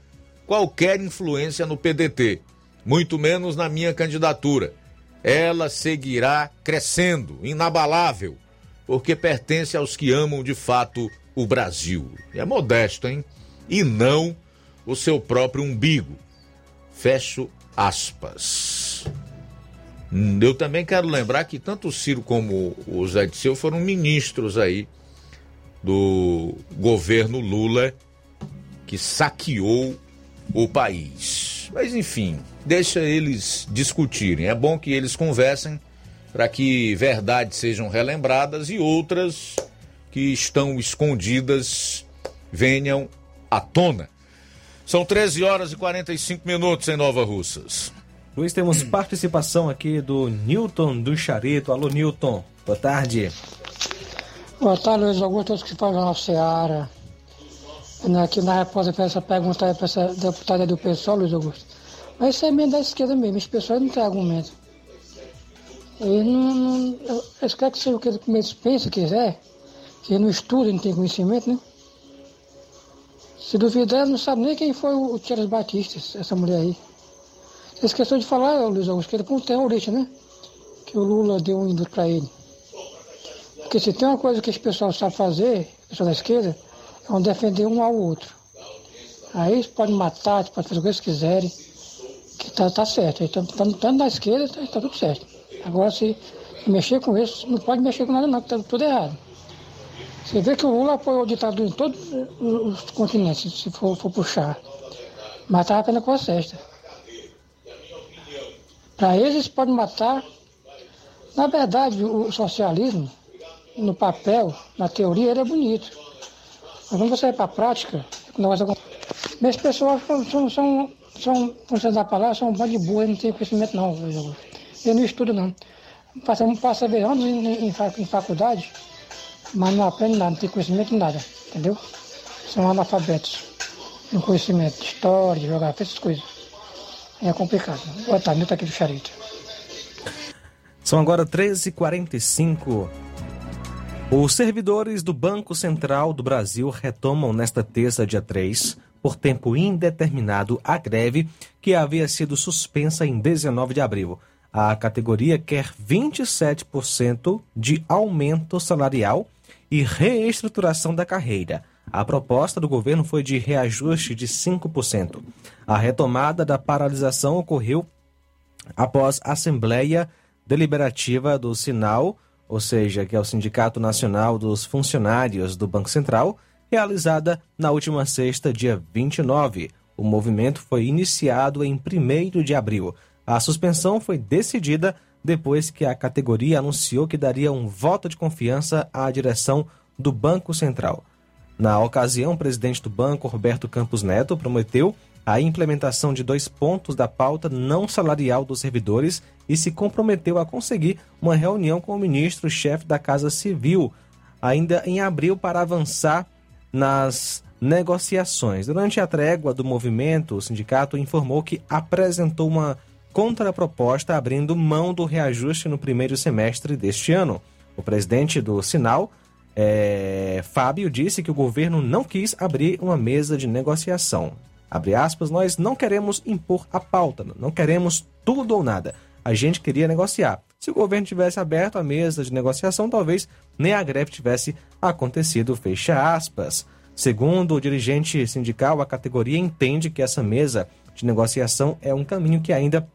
qualquer influência no PDT, muito menos na minha candidatura. Ela seguirá crescendo, inabalável, porque pertence aos que amam de fato o Brasil. É modesto, hein? E não o seu próprio umbigo. Fecho aspas. Eu também quero lembrar que tanto o Ciro como o Zé Disseu foram ministros aí do governo Lula que saqueou o país. Mas enfim, deixa eles discutirem. É bom que eles conversem para que verdades sejam relembradas e outras que estão escondidas venham à tona. São 13 horas e 45 minutos em Nova Russas. Luiz, temos participação aqui do Newton do Charito. Alô, Newton. Boa tarde. Boa tarde, Luiz Augusto, todos que falam na Seara. Aqui na resposta para essa pergunta para essa deputada do pessoal, Luiz Augusto. Mas isso é meio da esquerda mesmo, esse pessoal não tem argumento. Ele não. não eles querem que seja o que eles pensam, quiser, que ele não estuda, não tem conhecimento, né? Se duvidar, não sabe nem quem foi o Thierry Batista, essa mulher aí. Esqueceu de falar, Luiz Augusto, que ele foi um terrorista, né? Que o Lula deu um indulto para ele. Porque se tem uma coisa que esse pessoal sabe fazer, o pessoal da esquerda, é um defender um ao outro. Aí eles podem matar, podem fazer o que eles quiserem, que tá, tá certo. Então, tanto na esquerda, tá, tá, tudo certo. Agora, se mexer com isso, não pode mexer com nada não, que tá tudo errado. Você vê que o Lula apoiou o ditador em todos os continentes, se for, for puxar. Estava apenas com a cesta. Para eles, eles podem matar. Na verdade, o socialismo, no papel, na teoria, ele é bonito. Mas quando você vai para a prática, nós Mas pessoas são, são, são, como você dá palavra, são um bando de boa, não tem conhecimento não. Eu não estudo não. Passa, passa anos em, em, em faculdade, mas não aprende nada, não tem conhecimento de nada, entendeu? São analfabetos. Tem conhecimento de história, de geografia, essas coisas. É complicado. Boa tarde, Nilton aqui do Charito. São agora 13h45. Os servidores do Banco Central do Brasil retomam nesta terça, dia 3, por tempo indeterminado, a greve que havia sido suspensa em 19 de abril. A categoria quer 27% de aumento salarial e reestruturação da carreira. A proposta do governo foi de reajuste de 5%. A retomada da paralisação ocorreu após a Assembleia Deliberativa do Sinal ou seja, que é o Sindicato Nacional dos Funcionários do Banco Central, realizada na última sexta, dia 29. O movimento foi iniciado em 1 de abril. A suspensão foi decidida depois que a categoria anunciou que daria um voto de confiança à direção do Banco Central. Na ocasião, o presidente do banco, Roberto Campos Neto, prometeu a implementação de dois pontos da pauta não salarial dos servidores e se comprometeu a conseguir uma reunião com o ministro-chefe da Casa Civil, ainda em abril, para avançar nas negociações. Durante a trégua do movimento, o sindicato informou que apresentou uma contraproposta abrindo mão do reajuste no primeiro semestre deste ano. O presidente do Sinal, é, Fábio, disse que o governo não quis abrir uma mesa de negociação. Abre aspas, nós não queremos impor a pauta, não queremos tudo ou nada. A gente queria negociar. Se o governo tivesse aberto a mesa de negociação, talvez nem a greve tivesse acontecido, fecha aspas. Segundo o dirigente sindical, a categoria entende que essa mesa de negociação é um caminho que ainda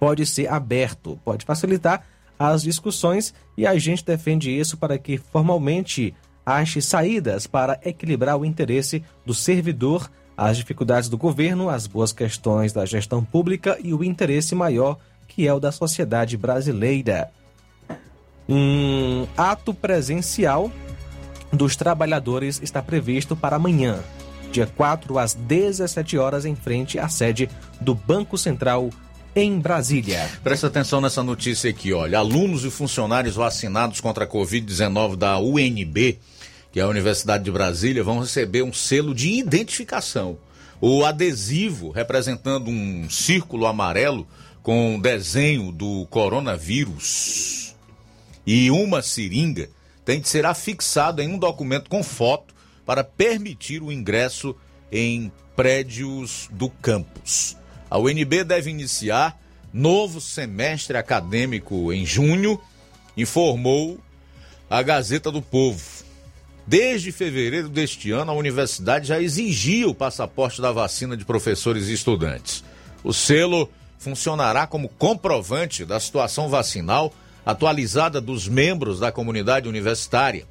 pode ser aberto, pode facilitar as discussões e a gente defende isso para que formalmente ache saídas para equilibrar o interesse do servidor as dificuldades do governo, as boas questões da gestão pública e o interesse maior que é o da sociedade brasileira. Um ato presencial dos trabalhadores está previsto para amanhã, dia 4 às 17 horas, em frente à sede do Banco Central em Brasília. Presta atenção nessa notícia aqui, olha. Alunos e funcionários vacinados contra a Covid-19 da UNB que é a Universidade de Brasília, vão receber um selo de identificação. O adesivo representando um círculo amarelo com desenho do coronavírus e uma seringa tem de ser afixado em um documento com foto para permitir o ingresso em prédios do campus. A UNB deve iniciar novo semestre acadêmico em junho, informou a Gazeta do Povo. Desde fevereiro deste ano, a universidade já exigia o passaporte da vacina de professores e estudantes. O selo funcionará como comprovante da situação vacinal atualizada dos membros da comunidade universitária,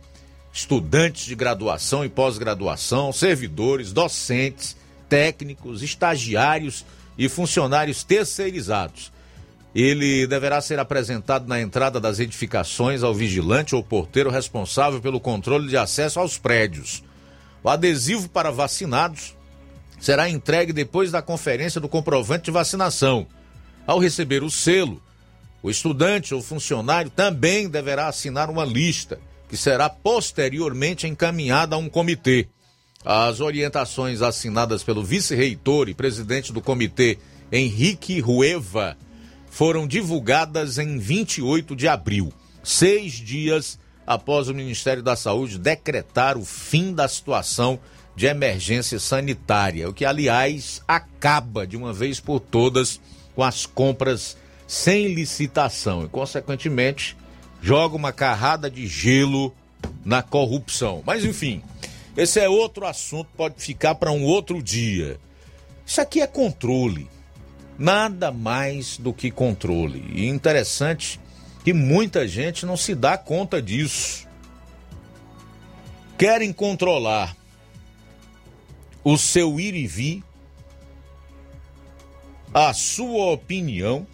estudantes de graduação e pós-graduação, servidores, docentes, técnicos, estagiários e funcionários terceirizados ele deverá ser apresentado na entrada das edificações ao vigilante ou porteiro responsável pelo controle de acesso aos prédios. O adesivo para vacinados será entregue depois da conferência do comprovante de vacinação. Ao receber o selo, o estudante ou funcionário também deverá assinar uma lista, que será posteriormente encaminhada a um comitê. As orientações assinadas pelo vice-reitor e presidente do comitê, Henrique Rueva, foram divulgadas em 28 de abril, seis dias após o Ministério da Saúde decretar o fim da situação de emergência sanitária, o que, aliás, acaba de uma vez por todas com as compras sem licitação e, consequentemente, joga uma carrada de gelo na corrupção. Mas, enfim, esse é outro assunto, pode ficar para um outro dia. Isso aqui é controle. Nada mais do que controle. E interessante que muita gente não se dá conta disso. Querem controlar o seu ir e vir, a sua opinião,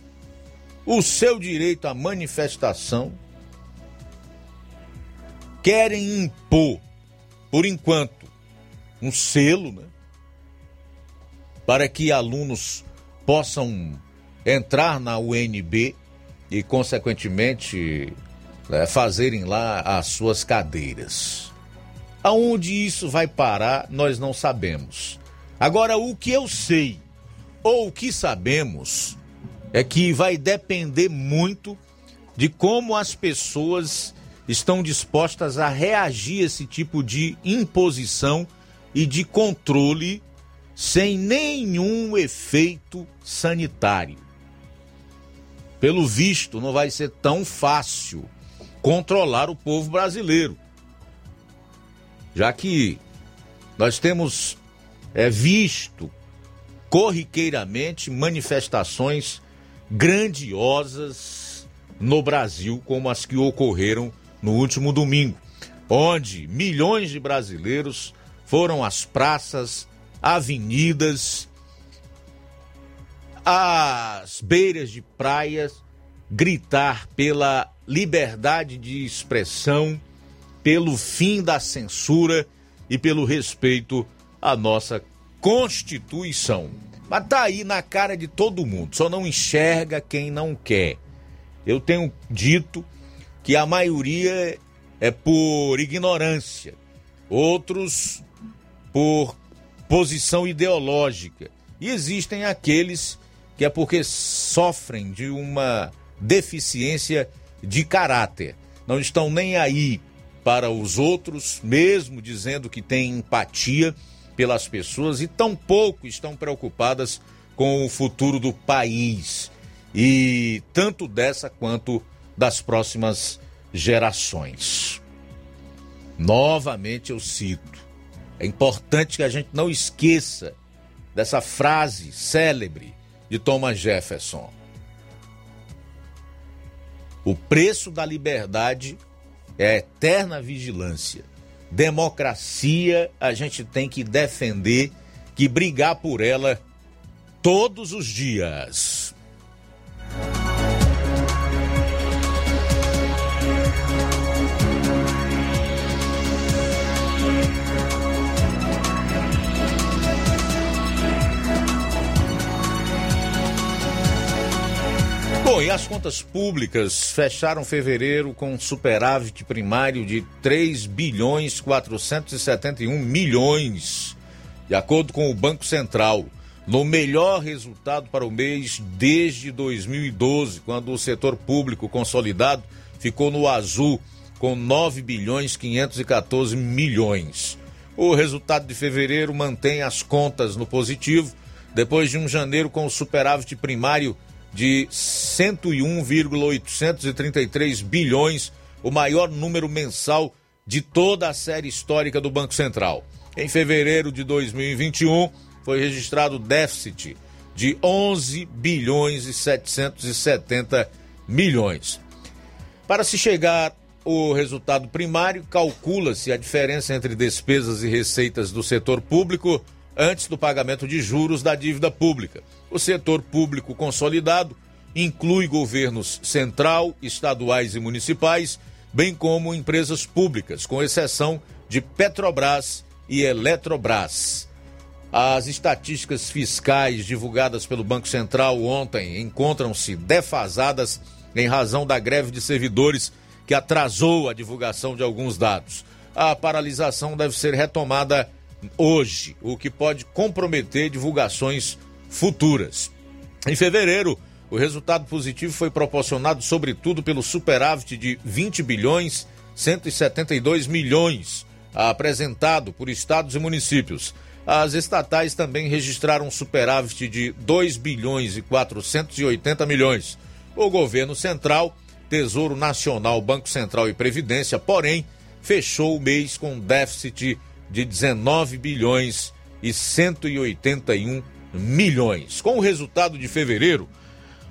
o seu direito à manifestação, querem impor, por enquanto, um selo, né? Para que alunos possam entrar na UNB e, consequentemente, né, fazerem lá as suas cadeiras. Aonde isso vai parar, nós não sabemos. Agora, o que eu sei, ou o que sabemos, é que vai depender muito de como as pessoas estão dispostas a reagir a esse tipo de imposição e de controle sem nenhum efeito sanitário. Pelo visto, não vai ser tão fácil controlar o povo brasileiro já que nós temos é, visto corriqueiramente manifestações grandiosas no Brasil, como as que ocorreram no último domingo, onde milhões de brasileiros foram às praças, avenidas, às beiras de praias, gritar pela liberdade de expressão pelo fim da censura e pelo respeito à nossa Constituição. Mas tá aí na cara de todo mundo, só não enxerga quem não quer. Eu tenho dito que a maioria é por ignorância, outros por posição ideológica. E existem aqueles que é porque sofrem de uma deficiência de caráter. Não estão nem aí para os outros, mesmo dizendo que têm empatia pelas pessoas e tão pouco estão preocupadas com o futuro do país e tanto dessa quanto das próximas gerações. Novamente eu cito, é importante que a gente não esqueça dessa frase célebre de Thomas Jefferson. O preço da liberdade é a eterna vigilância. Democracia a gente tem que defender, que brigar por ela todos os dias. Bom, e as contas públicas fecharam fevereiro com um superávit primário de 3 bilhões 471 milhões, de acordo com o Banco Central, no melhor resultado para o mês desde 2012, quando o setor público consolidado ficou no azul com 9 bilhões 514 milhões. O resultado de fevereiro mantém as contas no positivo, depois de um janeiro com superávit primário de 101,833 bilhões, o maior número mensal de toda a série histórica do Banco Central. Em fevereiro de 2021, foi registrado déficit de 11 bilhões e 770 milhões. Para se chegar ao resultado primário, calcula-se a diferença entre despesas e receitas do setor público antes do pagamento de juros da dívida pública. O setor público consolidado inclui governos central, estaduais e municipais, bem como empresas públicas, com exceção de Petrobras e Eletrobras. As estatísticas fiscais divulgadas pelo Banco Central ontem encontram-se defasadas em razão da greve de servidores que atrasou a divulgação de alguns dados. A paralisação deve ser retomada hoje, o que pode comprometer divulgações futuras. Em fevereiro, o resultado positivo foi proporcionado sobretudo pelo superávit de 20 bilhões 172 milhões apresentado por estados e municípios. As estatais também registraram um superávit de 2 bilhões e 480 milhões. O governo central, Tesouro Nacional, Banco Central e Previdência, porém, fechou o mês com déficit de 19 bilhões e 181 milhões. Com o resultado de fevereiro,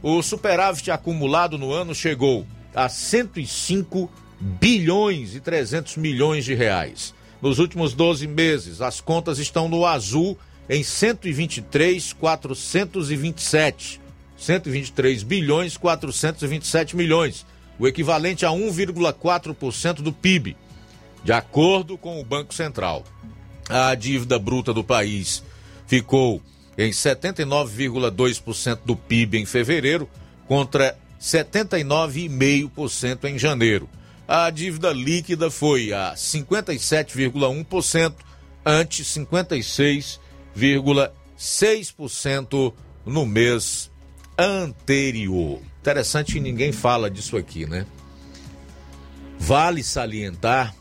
o superávit acumulado no ano chegou a 105 bilhões e 300 milhões de reais. Nos últimos 12 meses, as contas estão no azul em 123 427. 123 bilhões 427 milhões, o equivalente a 1,4% do PIB, de acordo com o Banco Central. A dívida bruta do país ficou em 79,2% do PIB em fevereiro, contra 79,5% em janeiro. A dívida líquida foi a 57,1%, ante 56,6% no mês anterior. Interessante que ninguém fala disso aqui, né? Vale salientar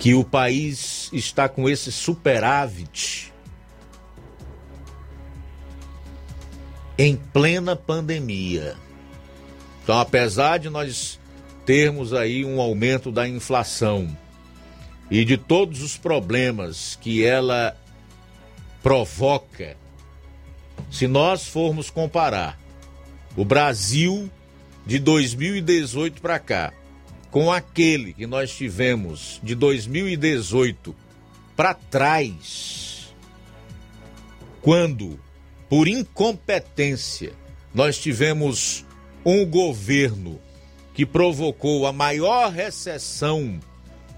que o país está com esse superávit em plena pandemia. Então, apesar de nós termos aí um aumento da inflação e de todos os problemas que ela provoca, se nós formos comparar o Brasil de 2018 para cá com aquele que nós tivemos de 2018 para trás, quando, por incompetência, nós tivemos um governo que provocou a maior recessão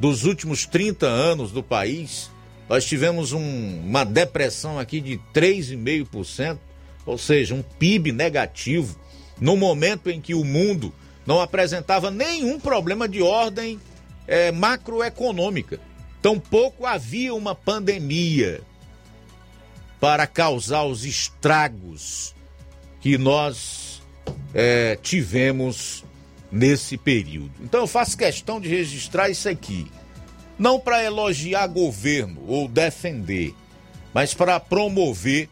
dos últimos 30 anos do país, nós tivemos um, uma depressão aqui de 3,5%, ou seja, um PIB negativo, no momento em que o mundo não apresentava nenhum problema de ordem é, macroeconômica. Tampouco havia uma pandemia para causar os estragos que nós é, tivemos nesse período. Então eu faço questão de registrar isso aqui. Não para elogiar governo ou defender, mas para promover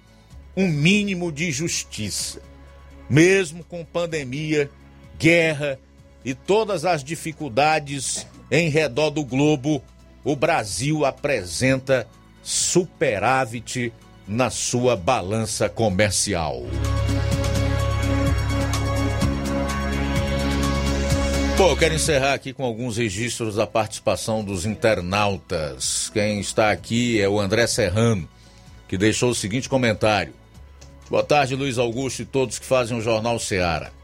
um mínimo de justiça. Mesmo com pandemia, guerra e todas as dificuldades em redor do globo, o Brasil apresenta superávit na sua balança comercial. Bom, eu quero encerrar aqui com alguns registros da participação dos internautas. Quem está aqui é o André Serrano, que deixou o seguinte comentário. Boa tarde, Luiz Augusto e todos que fazem o Jornal Seara.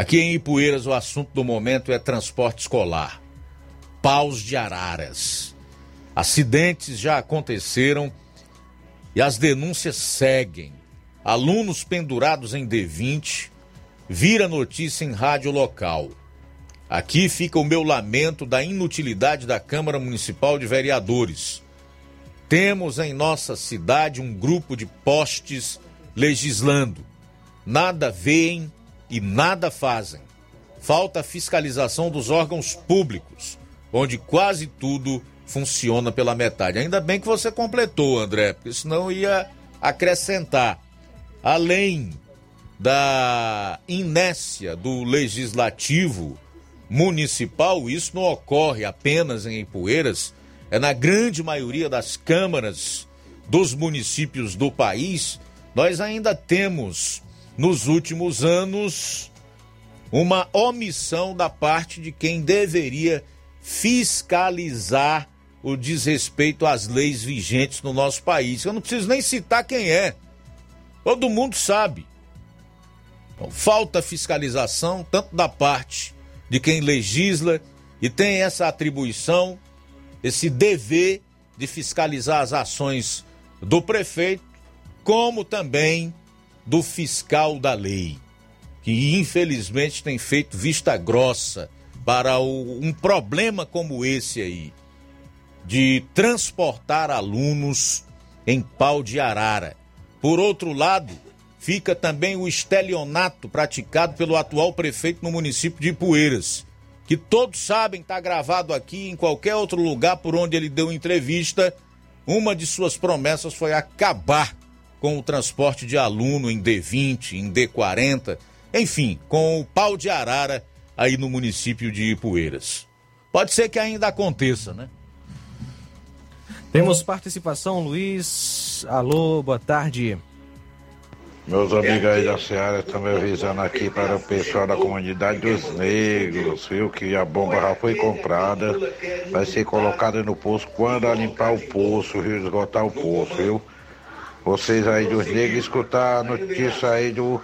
Aqui em Ipueiras, o assunto do momento é transporte escolar. Paus de araras. Acidentes já aconteceram e as denúncias seguem. Alunos pendurados em D20, vira notícia em rádio local. Aqui fica o meu lamento da inutilidade da Câmara Municipal de Vereadores. Temos em nossa cidade um grupo de postes legislando. Nada veem e nada fazem. Falta fiscalização dos órgãos públicos, onde quase tudo funciona pela metade. Ainda bem que você completou, André, porque senão ia acrescentar. Além da inércia do legislativo municipal, isso não ocorre apenas em Ipueiras, é na grande maioria das câmaras dos municípios do país, nós ainda temos nos últimos anos uma omissão da parte de quem deveria fiscalizar o desrespeito às leis vigentes no nosso país. Eu não preciso nem citar quem é. Todo mundo sabe. Então, falta fiscalização tanto da parte de quem legisla e tem essa atribuição, esse dever de fiscalizar as ações do prefeito, como também do fiscal da lei, que infelizmente tem feito vista grossa para o, um problema como esse aí, de transportar alunos em pau de arara. Por outro lado, fica também o estelionato praticado pelo atual prefeito no município de Ipueiras, que todos sabem está gravado aqui em qualquer outro lugar por onde ele deu entrevista. Uma de suas promessas foi acabar com o transporte de aluno em D20, em D40, enfim, com o pau de arara aí no município de Ipueiras. Pode ser que ainda aconteça, né? Temos participação, Luiz. Alô, boa tarde. Meus amigos aí da Seara estão me avisando aqui para o pessoal da comunidade dos negros, viu? Que a bomba já foi comprada, vai ser colocada no poço quando a limpar o poço, viu? Esgotar o poço, viu? Vocês aí dos negros escutar a notícia aí do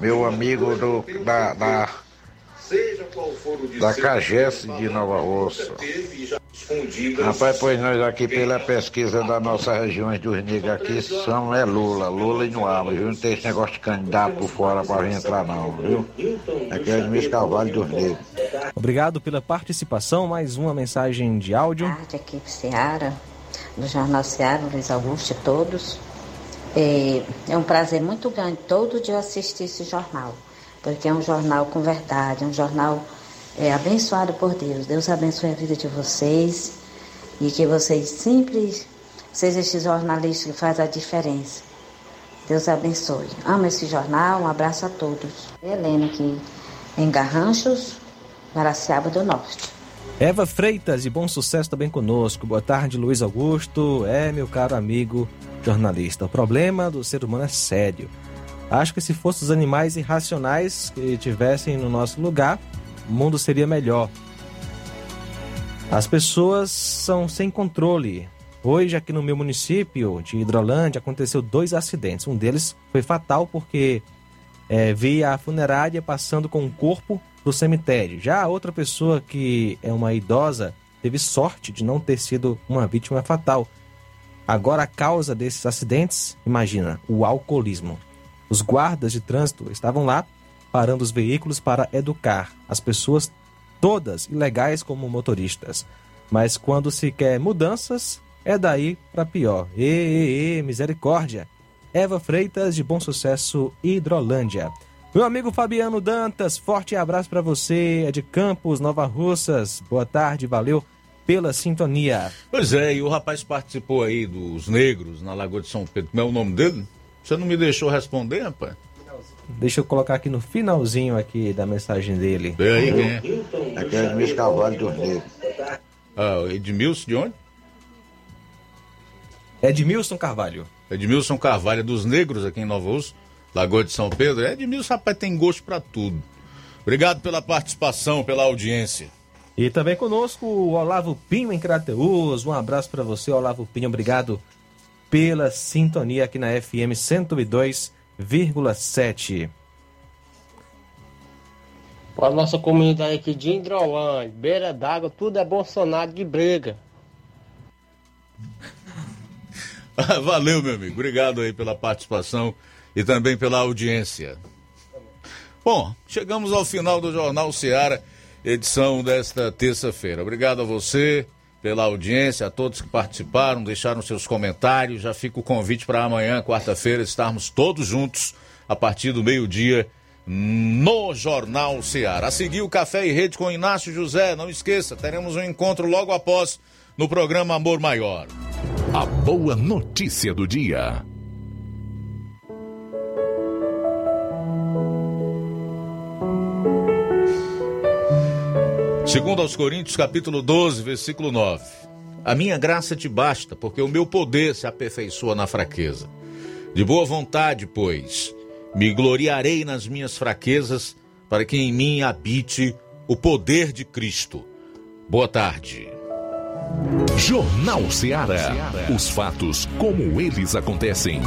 meu amigo do, da, da, da Cagesse de Nova Roça. Rapaz, pois nós aqui pela pesquisa da nossa região dos negros aqui são é Lula, Lula e não abre, viu? Não tem esse negócio de candidato por fora para vir entrar não, viu? Aqui é Edmir Carvalho dos Negros. Obrigado pela participação. Mais uma mensagem de áudio. Boa tarde, equipe Seara, do Jornal Seara, Luiz Augusto e todos. É, é um prazer muito grande todo dia assistir esse jornal, porque é um jornal com verdade, é um jornal é, abençoado por Deus. Deus abençoe a vida de vocês e que vocês sempre sejam esses jornalistas que fazem a diferença. Deus abençoe. Amo esse jornal, um abraço a todos. Helena aqui em Garranchos, Guaraciaba do Norte. Eva Freitas, e bom sucesso também conosco. Boa tarde, Luiz Augusto. É, meu caro amigo jornalista. O problema do ser humano é sério. Acho que se fossem os animais irracionais que estivessem no nosso lugar, o mundo seria melhor. As pessoas são sem controle. Hoje, aqui no meu município de Hidrolândia, aconteceu dois acidentes. Um deles foi fatal porque é, vi a funerária passando com o corpo do cemitério. Já outra pessoa, que é uma idosa, teve sorte de não ter sido uma vítima fatal. Agora, a causa desses acidentes, imagina, o alcoolismo. Os guardas de trânsito estavam lá parando os veículos para educar as pessoas, todas ilegais como motoristas. Mas quando se quer mudanças, é daí para pior. E, e, e, misericórdia. Eva Freitas, de Bom Sucesso, Hidrolândia. Meu amigo Fabiano Dantas, forte abraço para você, é de Campos, Nova Russas. Boa tarde, valeu pela sintonia. Pois é, e o rapaz participou aí dos negros na Lagoa de São Pedro. Como é o nome dele? Você não me deixou responder, rapaz? Deixa eu colocar aqui no finalzinho aqui da mensagem dele. Vê aí quem é? Aqui é Edmilson Carvalho dos Negros. Ah, Edmilson de onde? Edmilson Carvalho. Edmilson Carvalho dos Negros aqui em Nova Urso, Lagoa de São Pedro. Edmilson, rapaz, tem gosto para tudo. Obrigado pela participação, pela audiência. E também conosco o Olavo Pinho em Crateus. Um abraço para você, Olavo Pinho. Obrigado pela sintonia aqui na FM 102,7. Para a nossa comunidade aqui de Hidrolândia, beira d'água, tudo é Bolsonaro de briga. Valeu, meu amigo. Obrigado aí pela participação e também pela audiência. Bom, chegamos ao final do Jornal Seara, edição desta terça-feira. Obrigado a você pela audiência, a todos que participaram, deixaram seus comentários. Já fica o convite para amanhã, quarta-feira, estarmos todos juntos a partir do meio-dia no Jornal Seara. A seguir o Café e Rede com Inácio José. Não esqueça, teremos um encontro logo após no programa Amor Maior. A boa notícia do dia. Segundo aos Coríntios, capítulo 12, versículo 9. A minha graça te basta, porque o meu poder se aperfeiçoa na fraqueza. De boa vontade, pois, me gloriarei nas minhas fraquezas, para que em mim habite o poder de Cristo. Boa tarde. Jornal Ceará. Os fatos como eles acontecem.